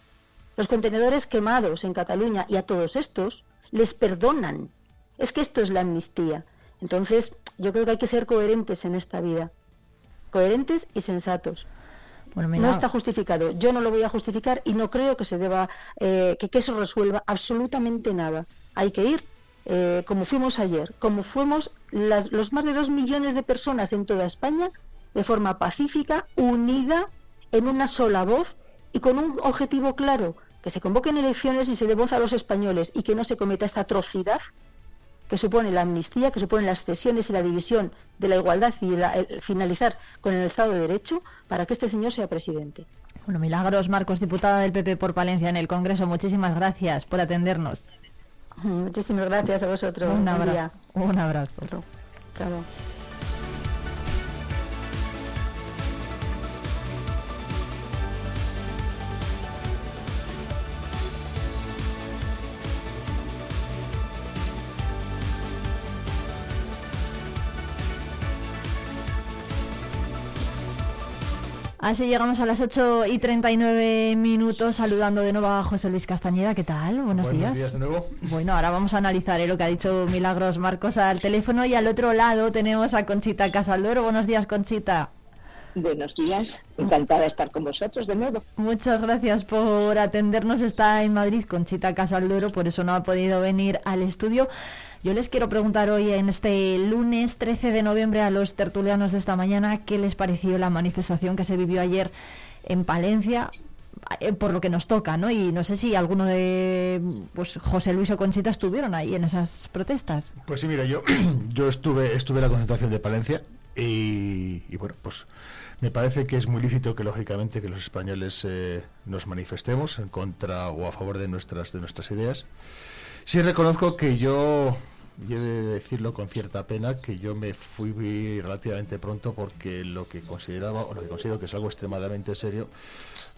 los contenedores quemados en Cataluña y a todos estos les perdonan. Es que esto es la amnistía. Entonces, yo creo que hay que ser coherentes en esta vida. Coherentes y sensatos no está justificado. Yo no lo voy a justificar y no creo que se deba eh, que, eso resuelva absolutamente nada. Hay que ir eh, como fuimos ayer, como fuimos las, los más de dos millones de personas en toda España, de forma pacífica, unida, en una sola voz y con un objetivo claro, que se convoquen elecciones y se dé voz a los españoles y que no se cometa esta atrocidad que supone la amnistía, que supone las cesiones y la división de la igualdad y el finalizar con el Estado de Derecho para que este señor sea presidente. Bueno, Milagros Marcos, diputada del PP por Palencia en el Congreso, muchísimas gracias por atendernos. Muchísimas gracias a vosotros. Un abrazo. Un abrazo. Claro. Así llegamos a las 8 y 39 minutos saludando de nuevo a José Luis Castañeda. ¿Qué tal? Buenos, Buenos días. días de nuevo. Bueno, ahora vamos a analizar eh, lo que ha dicho Milagros Marcos al teléfono y al otro lado tenemos a Conchita Casaldoro. Buenos días, Conchita. Buenos días, encantada de estar con vosotros de nuevo. Muchas gracias por atendernos. Está en Madrid Conchita Casaldoro, por eso no ha podido venir al estudio. Yo les quiero preguntar hoy, en este lunes 13 de noviembre, a los tertulianos de esta mañana, ¿qué les pareció la manifestación que se vivió ayer en Palencia? eh, por lo que nos toca, ¿no? Y no sé si alguno de pues José Luis o Conchita estuvieron ahí en esas protestas. Pues sí, mira, yo, yo estuve, estuve en la concentración de Palencia y, y bueno, pues me parece que es muy lícito que lógicamente que los españoles eh, nos manifestemos en contra o a favor de nuestras de nuestras ideas. Sí reconozco que yo y he de decirlo con cierta pena que yo me fui relativamente pronto porque lo que consideraba o lo que considero que es algo extremadamente serio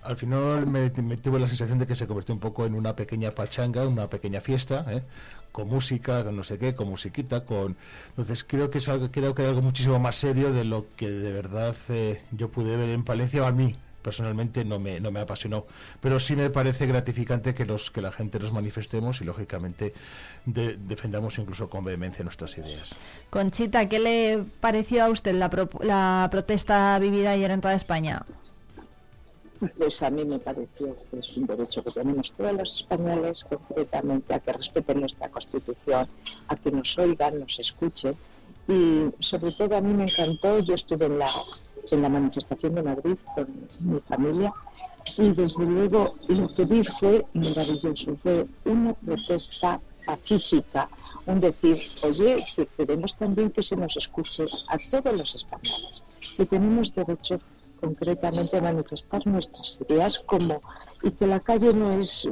al final me, me tuve la sensación de que se convirtió un poco en una pequeña pachanga una pequeña fiesta ¿eh? con música con no sé qué con musiquita con entonces creo que es algo creo que es algo muchísimo más serio de lo que de verdad eh, yo pude ver en Palencia o a mí personalmente no me, no me apasionó. Pero sí me parece gratificante que, los, que la gente nos manifestemos y, lógicamente, de, defendamos incluso con vehemencia nuestras ideas. Conchita, ¿qué le pareció a usted la, pro, la protesta vivida ayer en toda España? Pues a mí me pareció que es un derecho que tenemos todos los españoles, concretamente a que respeten nuestra Constitución, a que nos oigan, nos escuchen. Y sobre todo a mí me encantó, yo estuve en la, en la manifestación de Madrid con mi familia. Y desde luego lo que vi fue maravilloso, fue una protesta pacífica, un decir, oye, que queremos también que se nos escuche a todos los españoles, que tenemos derecho concretamente a manifestar nuestras ideas como y que la calle no es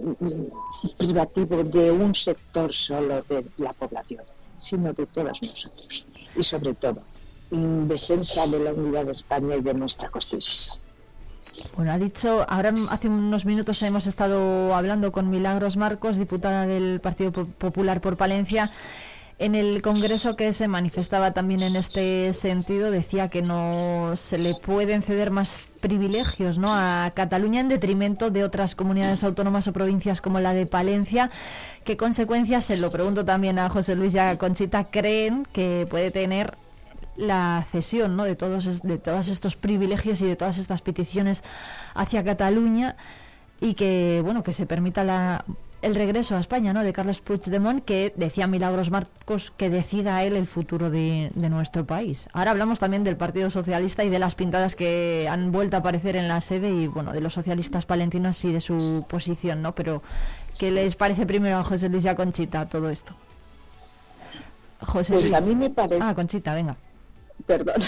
privativo de un sector solo de la población, sino de todas nosotros y sobre todo en defensa de la unidad de España y de nuestra Constitución. Bueno, ha dicho, ahora hace unos minutos hemos estado hablando con Milagros Marcos, diputada del Partido Popular por Palencia, en el Congreso que se manifestaba también en este sentido, decía que no se le pueden ceder más privilegios ¿no? a Cataluña en detrimento de otras comunidades autónomas o provincias como la de Palencia. ¿Qué consecuencias, se lo pregunto también a José Luis y Conchita, creen que puede tener la cesión ¿no? de, todos, de todos estos privilegios y de todas estas peticiones hacia Cataluña y que bueno que se permita la, el regreso a España ¿no? de Carlos Puigdemont que decía Milagros Marcos que decida él el futuro de, de, nuestro país. Ahora hablamos también del Partido Socialista y de las pintadas que han vuelto a aparecer en la sede y bueno de los socialistas palentinos y de su posición, ¿no? Pero ¿qué les parece primero a José Luis y a Conchita todo esto? José pues Luis. a mí me parece. Ah, Conchita, venga perdón,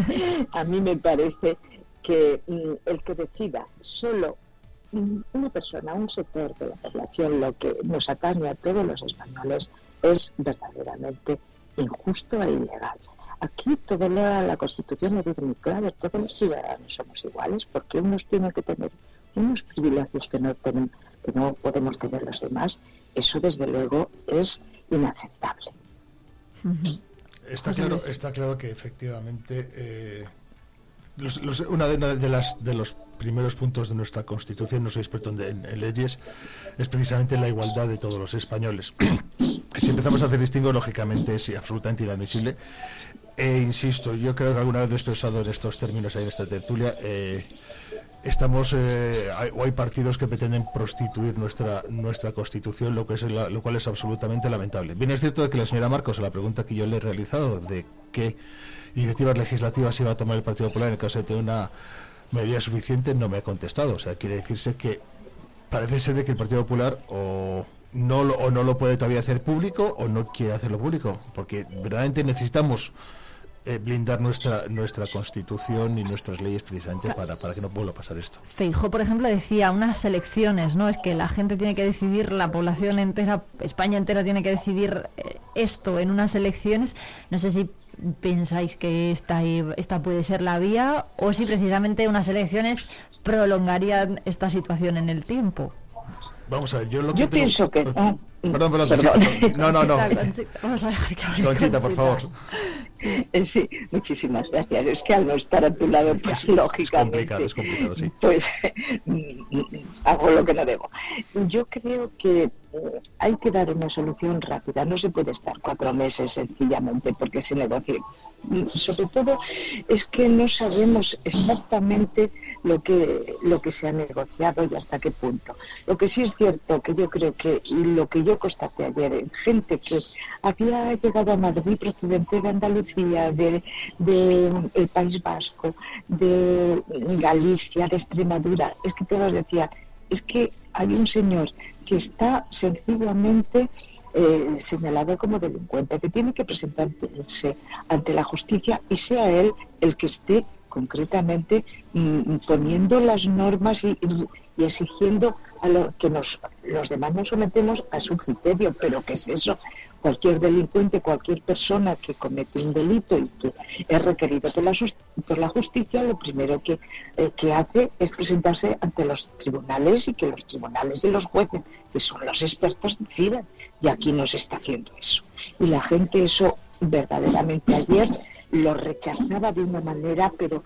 a mí me parece que mm, el que decida solo mm, una persona, un sector de la población, lo que nos atañe a todos los españoles es verdaderamente injusto e ilegal. Aquí todo lo, la Constitución dice muy claro, todos los ciudadanos somos iguales porque unos tienen que tener unos privilegios que no, tienen, que no podemos tener los demás. Eso desde luego es inaceptable. Uh -huh. Está claro, está claro que efectivamente eh, los, los, una de, una de, las de los primeros puntos de nuestra Constitución, no soy experto en, en, en, leyes, es precisamente la igualdad de todos los españoles. si empezamos a hacer distingo, lógicamente es absolutamente inadmisible. E insisto, yo creo que alguna vez he expresado en estos términos ahí en esta tertulia. Eh, estamos eh, hay, o hay partidos que pretenden prostituir nuestra nuestra constitución lo que es la, lo cual es absolutamente lamentable. Bien es cierto que la señora Marcos a la pregunta que yo le he realizado de qué iniciativas legislativas iba a tomar el Partido Popular en caso de tener una medida suficiente no me ha contestado. O sea quiere decirse que parece ser de que el Partido Popular o no lo, o no lo puede todavía hacer público o no quiere hacerlo público porque verdaderamente necesitamos eh, blindar nuestra nuestra constitución y nuestras leyes precisamente para, para que no vuelva a pasar esto. Feijó, por ejemplo, decía unas elecciones, ¿no? Es que la gente tiene que decidir, la población entera, España entera tiene que decidir eh, esto en unas elecciones. No sé si pensáis que esta, esta puede ser la vía o si precisamente unas elecciones prolongarían esta situación en el tiempo. Vamos a ver, yo lo que Yo pienso que... perdón, perdón, perdón. No, no, no. Vamos a dejar que hable Conchita, por favor. Eh, sí, muchísimas gracias. Es que al no estar a tu lado, pues, lógicamente, es complicado, es complicado, sí. pues hago lo que no debo. Yo creo que eh, hay que dar una solución rápida. No se puede estar cuatro meses sencillamente porque se negocie. Sobre todo es que no sabemos exactamente lo que, lo que se ha negociado y hasta qué punto. Lo que sí es cierto, que yo creo que, y lo que yo constaté ayer, gente que había llegado a Madrid procedente de Andalucía, del de, el País Vasco, de Galicia, de Extremadura, es que todos decían, es que hay un señor que está sencillamente eh, señalado como delincuente, que tiene que presentarse ante la justicia y sea él el que esté concretamente mm, poniendo las normas y, exigiendo a lo que nos, los demás nos sometemos a su criterio. Pero ¿qué es eso? Cualquier delincuente, cualquier persona que comete un delito y que es requerido por la, por la justicia, lo primero que, eh, que hace es presentarse ante los tribunales y que los tribunales y los jueces, que son los expertos, decidan. Y aquí no se está haciendo eso. Y la gente eso verdaderamente ayer lo rechazaba de una manera pero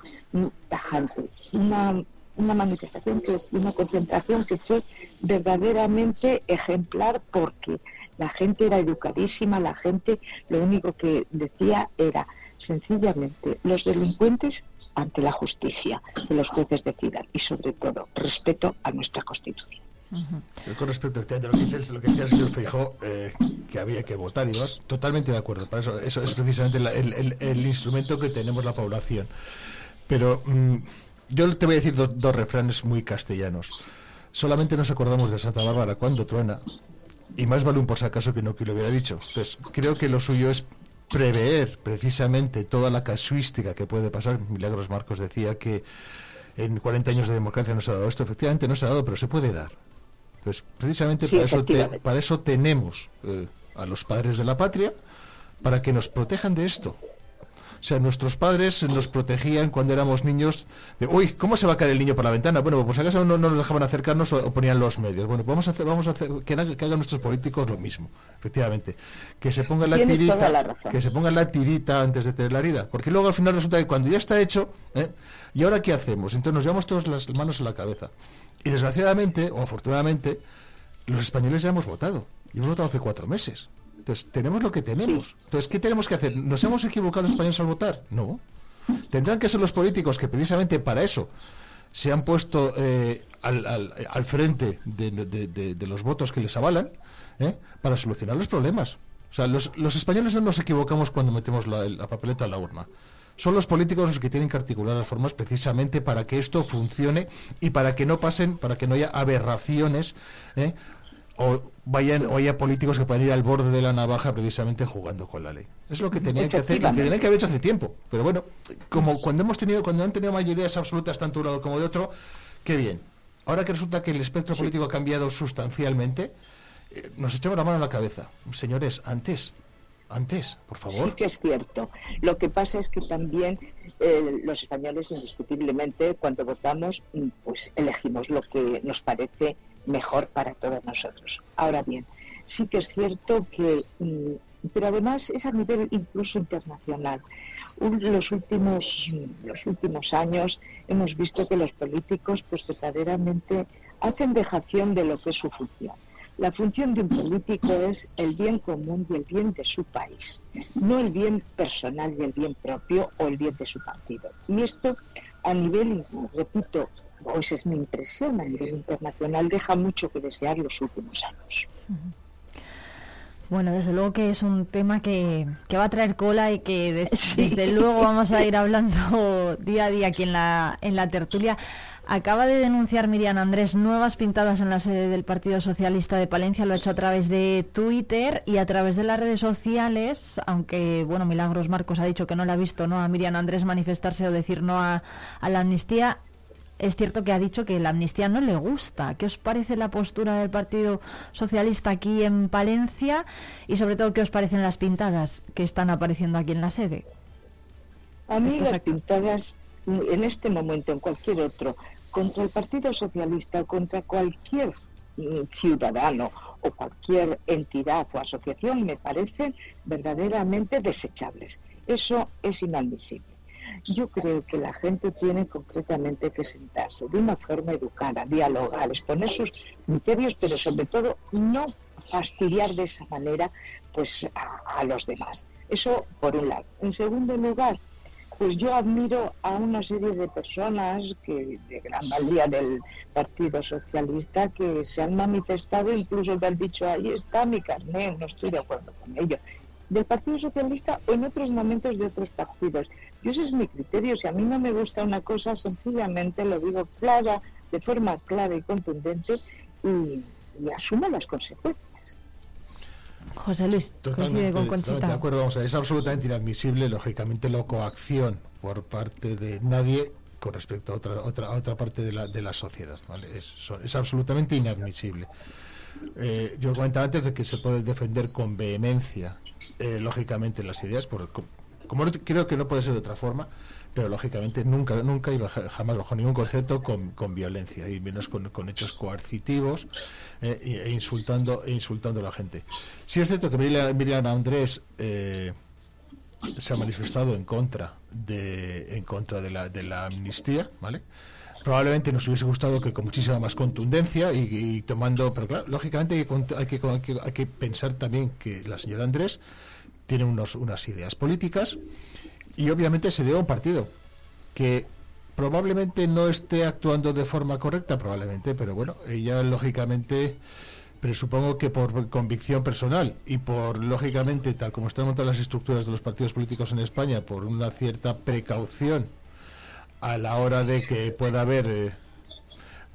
tajante. Una, una manifestación, que una concentración que fue verdaderamente ejemplar porque la gente era educadísima, la gente lo único que decía era sencillamente los delincuentes ante la justicia, que los jueces decidan y sobre todo respeto a nuestra Constitución. Con respecto a lo que dice, lo que decía el señor Feijó, eh, que había que votar y demás, totalmente de acuerdo. Para eso, eso es precisamente el, instrumento que tenemos la población. Pero mm, yo te voy a decir dos, refranes muy castellanos. Solamente nos acordamos de Santa Bárbara cuando truena, y más vale un por si acaso que no que lo hubiera dicho. Entonces, creo que lo suyo es prever precisamente toda la casuística que puede pasar. Milagros Marcos decía que en 40 años de democracia no se ha dado esto. Efectivamente no se ha dado, pero se puede dar. Entonces, precisamente para, eso para eso tenemos eh, a los padres de la patria, para que nos protejan de esto. O sea, nuestros padres nos protegían cuando éramos niños de, uy, ¿cómo se va a caer el niño por la ventana? Bueno, pues acaso no, no nos dejaban acercarnos o, ponían los medios. Bueno, vamos a hacer, vamos a hacer que, hagan, nuestros políticos lo mismo, efectivamente. Que se pongan la tirita, que se pongan la tirita antes de tener la herida. Porque luego al final resulta que cuando ya está hecho, ¿eh? ¿y ahora qué hacemos? Entonces nos llevamos todas las manos en la cabeza. Y desgraciadamente, o afortunadamente, los españoles ya hemos votado. Y hemos votado hace cuatro meses. Entonces, tenemos lo que tenemos. Entonces, ¿qué tenemos que hacer? ¿Nos hemos equivocado los españoles al votar? No. Tendrán que ser los políticos que precisamente para eso se han puesto eh, al, frente de, los votos que les avalan ¿eh? para solucionar los problemas. O sea, los, españoles no nos equivocamos cuando metemos la, la papeleta a la urna son los políticos los que tienen que articular las formas precisamente para que esto funcione y para que no pasen, para que no haya aberraciones ¿eh? o vayan o haya políticos que puedan ir al borde de la navaja precisamente jugando con la ley. Es lo que tenían que hacer, lo que tenían que haber hecho hace tiempo. Pero bueno, como cuando hemos tenido, cuando han tenido mayorías absolutas tanto de un lado como de otro, qué bien. Ahora que resulta que el espectro político ha cambiado sustancialmente, eh, nos echamos la mano a la cabeza. Señores, antes antes, por favor. Sí que es cierto. Lo que pasa es que también eh, los españoles, indiscutiblemente, cuando votamos, mm, pues elegimos lo que nos parece mejor para todos nosotros. Ahora bien, sí que es cierto que, mm, pero además es a nivel incluso internacional. los últimos, los últimos años hemos visto que los políticos, pues verdaderamente hacen dejación de lo que es su función la función de un político es el bien común y el bien de su país, no el bien personal y el bien propio o el bien de su partido. Y esto a nivel, repito, o esa es mi impresión, a nivel internacional deja mucho que desear los últimos años. Bueno, desde luego que es un tema que, va a traer cola y que desde luego vamos a ir hablando día a día aquí en la, en la tertulia. Acaba de denunciar Miriam Andrés nuevas pintadas en la sede del Partido Socialista de Palencia. Lo ha hecho a través de Twitter y a través de las redes sociales, aunque, bueno, Milagros Marcos ha dicho que no la ha visto ¿no? a Miriam Andrés manifestarse o decir no a, la amnistía. Es cierto que ha dicho que la amnistía no le gusta. ¿Qué os parece la postura del Partido Socialista aquí en Palencia? Y sobre todo, ¿qué os parecen las pintadas que están apareciendo aquí en la sede? A mí las pintadas, en este momento, en cualquier otro, contra el Partido Socialista, contra cualquier mm, ciudadano o cualquier entidad o asociación me parecen verdaderamente desechables. Eso es inadmisible. Yo creo que la gente tiene concretamente que sentarse de una forma educada, dialogar, exponer sus criterios, pero sobre todo no fastidiar de esa manera pues a los demás. Eso por un lado. En segundo lugar, pues yo admiro a una serie de personas que de gran valía del Partido Socialista que se han manifestado, incluso que han dicho ahí está mi carnet, no estoy de acuerdo con ello, del Partido Socialista o en otros momentos de otros partidos. Y ese es mi criterio. Si a mí no me gusta una cosa, sencillamente lo digo clara, de forma clara y contundente y, y asumo las consecuencias. José Luis, coincide con Conchita. De acuerdo, vamos a ver, es absolutamente inadmisible, lógicamente, la coacción por parte de nadie con respecto a otra otra otra parte de la, de la sociedad. ¿vale? Es, so- es absolutamente inadmisible. Eh, yo comentaba antes de que se puede defender con vehemencia, eh, lógicamente, las ideas, por, co- como no- creo que no puede ser de otra forma, pero lógicamente nunca, nunca y jamás bajo ningún concepto con, con violencia, y menos con, con hechos coercitivos eh, e, insultando, e insultando a la gente. Sí es cierto que Miriam, Andrés eh, se ha manifestado en contra de en contra de la, de la amnistía, ¿vale? Probablemente nos hubiese gustado que con muchísima más contundencia y, tomando, pero claro, lógicamente hay que pensar también que la señora Andrés tiene unos, unas ideas políticas y obviamente se debe a un partido que probablemente no esté actuando de forma correcta, probablemente, pero bueno, ella lógicamente presupongo que por convicción personal y por lógicamente tal como están montadas las estructuras de los partidos políticos en España por una cierta precaución a la hora de que pueda haber eh,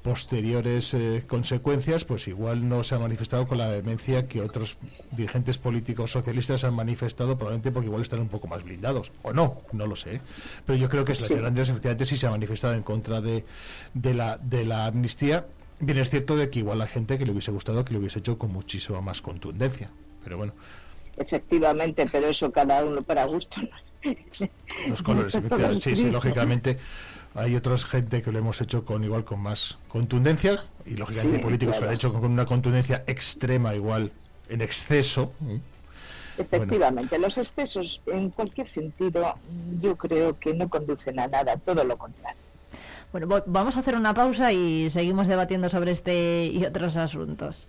posteriores eh, consecuencias, pues igual no se ha manifestado con la vehemencia que otros dirigentes políticos socialistas han manifestado, probablemente porque igual están un poco más blindados, o no, no lo sé. Pero yo creo que la Sí. Andrés efectivamente sí se ha manifestado en contra de, de, la, de la amnistía. Bien es cierto de que igual la gente que le hubiese gustado que lo hubiese hecho con muchísima más contundencia. Pero bueno, Efectivamente, pero eso cada uno para gusto. los colores, efectivamente, sí, sí, lógicamente hay otros gente que lo hemos hecho con igual con más contundencia y lógicamente Sí, políticos que lo han hecho con una contundencia extrema igual en exceso ¿eh? Efectivamente, los excesos en cualquier sentido yo creo que no conducen a nada, todo lo contrario. Bueno, vamos a hacer una pausa y seguimos debatiendo sobre este y otros asuntos.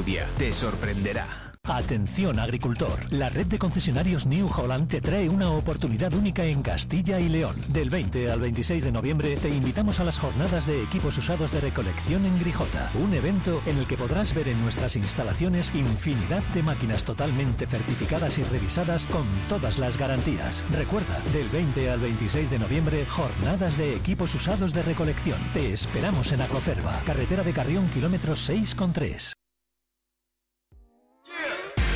te sorprenderá. Atención agricultor, la red de concesionarios New Holland te trae una oportunidad única en Castilla y León. Del 20 al 26 de noviembre te invitamos a las jornadas de equipos usados de recolección en Grijota, un evento en el que podrás ver en nuestras instalaciones infinidad de máquinas totalmente certificadas y revisadas con todas las garantías. Recuerda, del 20 al 26 de noviembre, jornadas de equipos usados de recolección. Te esperamos en Agroferva, carretera de Carrión, kilómetro 6,3.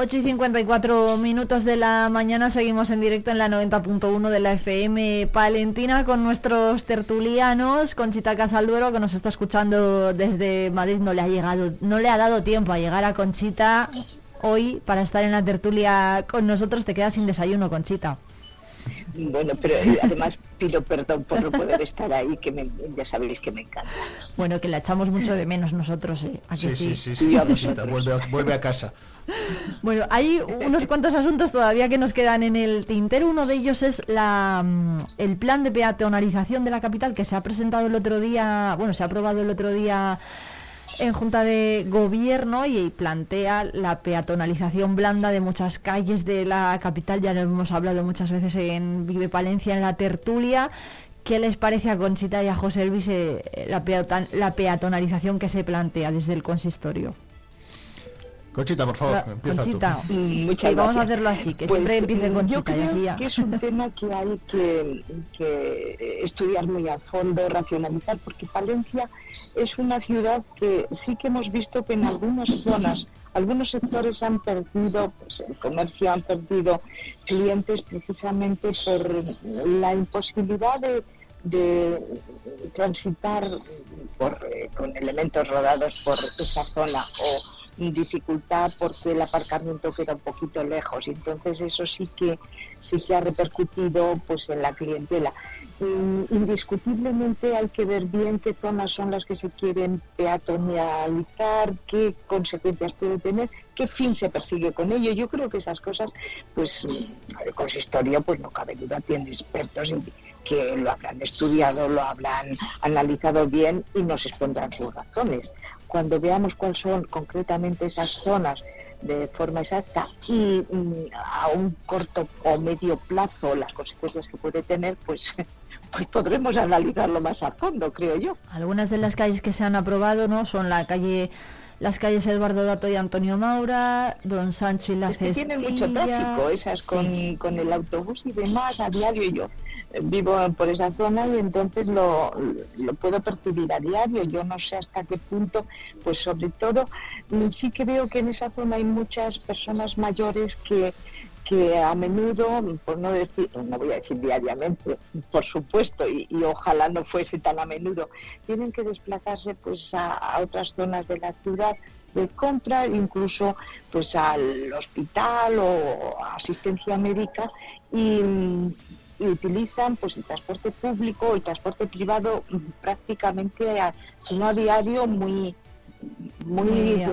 Ocho y 54 minutos de la mañana seguimos en directo en la 90.1 de la FM Palentina con nuestros tertulianos, Conchita Casalduero que nos está escuchando desde Madrid, no le ha llegado, no le ha dado tiempo a llegar a Conchita hoy para estar en la tertulia con nosotros, te quedas sin desayuno Conchita. Bueno, pero además pido perdón por no poder estar ahí, que ya sabéis que me encanta. Bueno, que la echamos mucho de menos nosotros, ¿eh? sí, sí, sí, sí, vuelve, a, casa. Bueno, hay unos cuantos asuntos todavía que nos quedan en el tintero. Uno de ellos es la, mm, el plan de peatonalización de la capital que se ha presentado el otro día, bueno, se ha aprobado el otro día en Junta de Gobierno y plantea la peatonalización blanda de muchas calles de la capital. Ya lo hemos hablado muchas veces en Vive Palencia, en la tertulia. ¿Qué les parece a Conchita y a José Luis eh, la, la peatonalización que se plantea desde el consistorio? Conchita, por favor, empieza Conchita, Muchas vamos a hacerlo así, que siempre pues, empiece Conchita. Yo creo que es un tema que hay que, estudiar muy a fondo, racionalizar, porque Palencia es una ciudad que sí que hemos visto que en algunas zonas algunos sectores han perdido, pues el comercio han perdido clientes precisamente por la imposibilidad de, transitar eh, con elementos rodados por esa zona o dificultad porque el aparcamiento queda un poquito lejos. Entonces eso sí que sí que ha repercutido pues en la clientela. Mm, indiscutiblemente hay que ver bien qué zonas son las que se quieren peatonalizar, qué consecuencias puede tener, qué fin se persigue con ello. Yo creo que esas cosas, pues el consistorio, pues no cabe duda, tiene expertos que lo habrán estudiado, lo habrán analizado bien y nos expondrán sus razones cuando veamos cuáles son concretamente esas zonas de forma exacta y mm, a un corto o medio plazo las consecuencias que puede tener, pues, pues podremos analizarlo más a fondo, creo yo. Algunas de las calles que se han aprobado no son la calle las calles Eduardo Dato y Antonio Maura, Don Sancho y la es que tienen mucho tráfico esas con, con el autobús y demás a diario. Y yo vivo por esa zona y entonces lo, lo, puedo percibir a diario. Yo no sé hasta qué punto, pues sobre todo, mm, sí que veo que en esa zona hay muchas personas mayores que, que a menudo, por no decir, no voy a decir diariamente, por supuesto, y, ojalá no fuese tan a menudo, tienen que desplazarse pues a, a otras zonas de la ciudad de compra, incluso pues al hospital o asistencia médica y, y utilizan pues el transporte público, el transporte privado mm, prácticamente, a, si no a diario, muy muy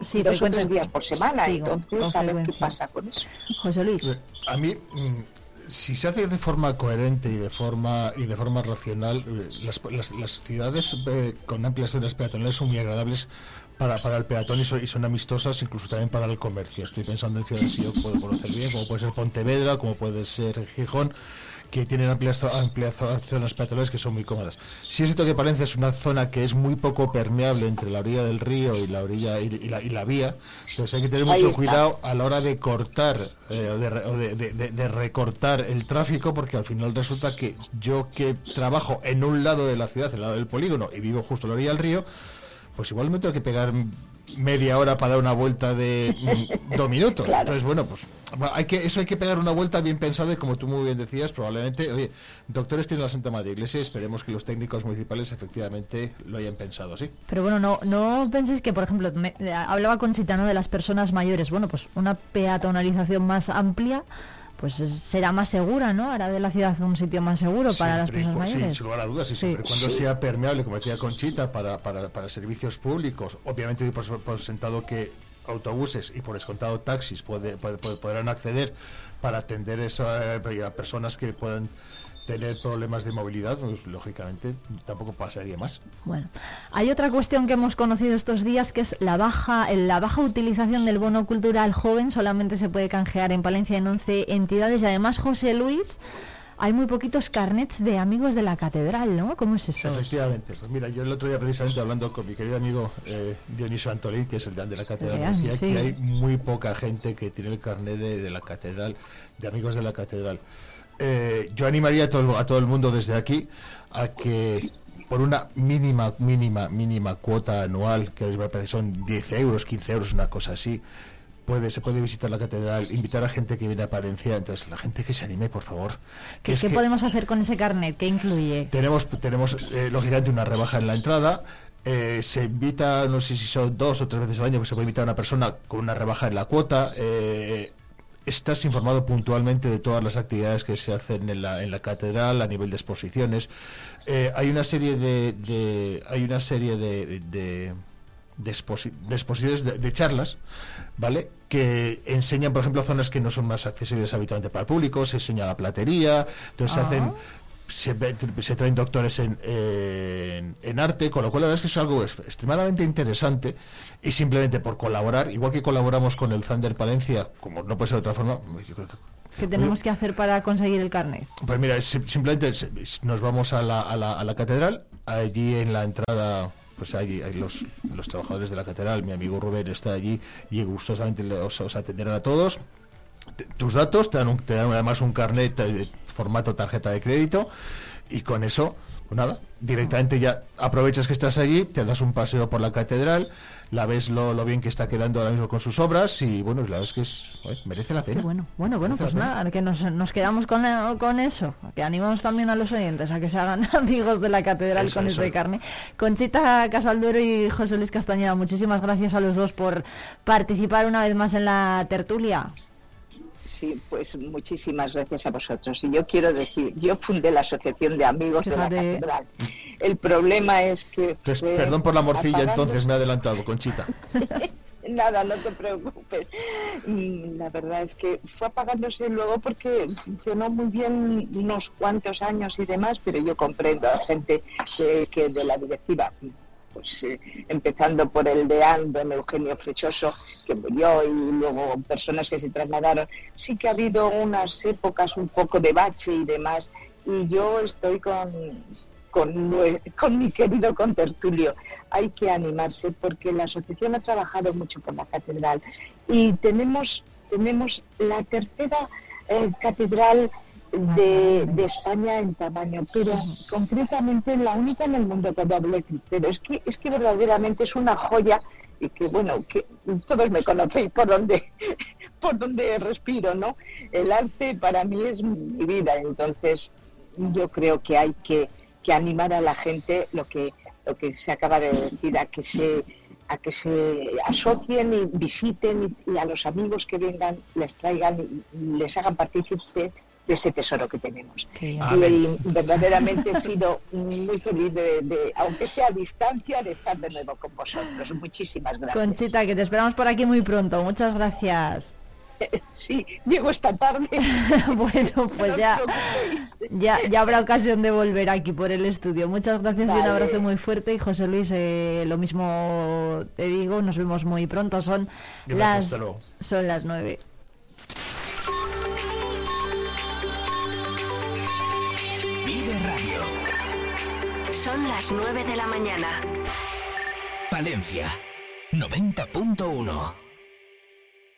sí, dos o tres días por semana. entonces, a ver qué pasa con eso. José Luis. A mí, mm, si se hace de forma coherente y de forma y de forma racional, eh, las, las, las ciudades eh, con amplias zonas peatonales son muy agradables para, para el peatón y son, y son, amistosas incluso también para el comercio. Estoy pensando en ciudades que yo puedo conocer bien, como puede ser Pontevedra, como puede ser Gijón que tienen amplias, amplias zonas peatonales que son muy cómodas. Si es cierto que Palencia es una zona que es muy poco permeable entre la orilla del río y la orilla y, la, y la, vía, entonces hay que tener mucho cuidado a la hora de cortar eh, o, de, de, recortar el tráfico, porque al final resulta que yo que trabajo en un lado de la ciudad, en el lado del polígono, y vivo justo a la orilla del río, pues igual me tengo que pegar media hora para dar una vuelta de mm, dos minutos. Entonces, bueno, pues hay que, eso hay que pegar una vuelta bien pensada y como tú muy bien decías, probablemente, oye, doctores tiene la Santa Madre Iglesia, esperemos que los técnicos municipales efectivamente lo hayan pensado, ¿sí? Pero bueno, no, no penséis que, por ejemplo, hablaba con Citano de las personas mayores, bueno, pues una peatonalización más amplia pues será más segura, ¿no? Hará de la ciudad un sitio más seguro para las personas mayores. sin lugar a dudas, y siempre cuando sea permeable, como decía Conchita, para, para, para servicios públicos, obviamente por, por, sentado que autobuses y por descontado taxis puede, podrán acceder para atender esa, eh, a personas que puedan tener problemas de movilidad, pues lógicamente tampoco pasaría más. Bueno, hay otra cuestión que hemos conocido estos días que es la baja, la baja utilización del bono cultural joven, solamente se puede canjear en Palencia en 11 entidades y además José Luis hay muy poquitos carnets de amigos de la catedral, ¿no? ¿Cómo es eso? Efectivamente. Pues mira, yo el otro día precisamente hablando con mi querido amigo eh, Dionisio Antolín, que es el de la catedral, decía que hay muy poca gente que tiene el carnet de la catedral, de amigos de la catedral. Eh, yo animaría a todo, a todo el mundo desde aquí a que por una mínima, mínima, mínima cuota anual, que son 10 euros, 15 euros, una cosa así, puede, se puede visitar la catedral, invitar a gente que viene a Palencia, entonces la gente que se anime, por favor. ¿Qué, podemos hacer con ese carnet? ¿Qué incluye? Tenemos, tenemos eh, lógicamente, una rebaja en la entrada. Eh, se invita, no sé si son dos o tres veces al año, que se puede invitar a una persona con una rebaja en la cuota estás informado puntualmente de todas las actividades que se hacen en la, en la catedral a nivel de exposiciones. Eh, hay una serie de, de- hay una serie de, de, de exposi- de exposiciones de, de charlas, ¿vale? Que enseñan, por ejemplo, zonas que no son más accesibles habitualmente para el público, se enseña la platería, entonces se Ah. hacen se, se traen doctores en, en, en arte, con lo cual la verdad es que es algo extremadamente interesante y simplemente por colaborar, igual que colaboramos con el Thunder Palencia, como no puede ser de otra forma, yo creo que ¿Qué tenemos que hacer para conseguir el carnet? pues mira, es simplemente nos vamos a la, a la, a la catedral, allí en la entrada, pues allí hay los, los trabajadores de la catedral, mi amigo Rubén está allí y gustosamente os, os atenderán a todos. Te- tus datos, te dan, un- te dan además un carnet formato tarjeta de crédito y con eso, pues nada, directamente ya aprovechas que estás allí, te das un paseo por la catedral, la ves lo, lo bien que está quedando ahora mismo con sus obras y bueno, la verdad es que es, merece la pena. bueno, bueno, bueno, pues nada, que nos, nos quedamos con, con eso, que animamos también a los oyentes a que se hagan amigos de la catedral Eso, con eso. este carne. Conchita Casalduero y José Luis Castañeda, muchísimas gracias a los dos por participar una vez más en la tertulia. Sí, pues muchísimas gracias a vosotros. Y yo quiero decir, yo fundé la Asociación de Amigos de la Catedral. El problema es que... Entonces, fue perdón por la morcilla, apagando- entonces me he adelantado, Conchita. Nada, no te preocupes. Mm, La verdad es que fue apagándose luego porque funcionó muy bien unos cuantos años y demás, pero yo comprendo a gente que, que de la directiva, pues eh, empezando por el deán, don Eugenio Frechoso, que murió, y luego personas que se trasladaron, sí que ha habido unas épocas un poco de bache y demás, y yo estoy con, con, con mi querido contertulio. Hay que animarse porque la asociación ha trabajado mucho por la catedral y tenemos, tenemos la tercera eh, catedral de, de España en tamaño, pero concretamente la única en el mundo con doble pero es que es que verdaderamente es una joya y que bueno que todos me conocéis por donde por donde respiro, ¿no? El arte para mí es mi vida, entonces yo creo que hay que, que animar a la gente lo que lo que se acaba de decir a que se a que se asocien y visiten y, y a los amigos que vengan les traigan y, les hagan partícipes de ese tesoro que tenemos. Y, verdaderamente he sido muy feliz de, de, aunque sea a distancia, de estar de nuevo con vosotros. Muchísimas gracias. Conchita, que te esperamos por aquí muy pronto. Muchas gracias. Sí, llego esta tarde. bueno, pues No ya, ya, ya habrá ocasión de volver aquí por el estudio. Muchas gracias y un abrazo muy fuerte. Y José Luis, eh, lo mismo te digo, nos vemos muy pronto. Son Gracias, las, son las nueve. Son las 9 de la mañana. Palencia. 90.1.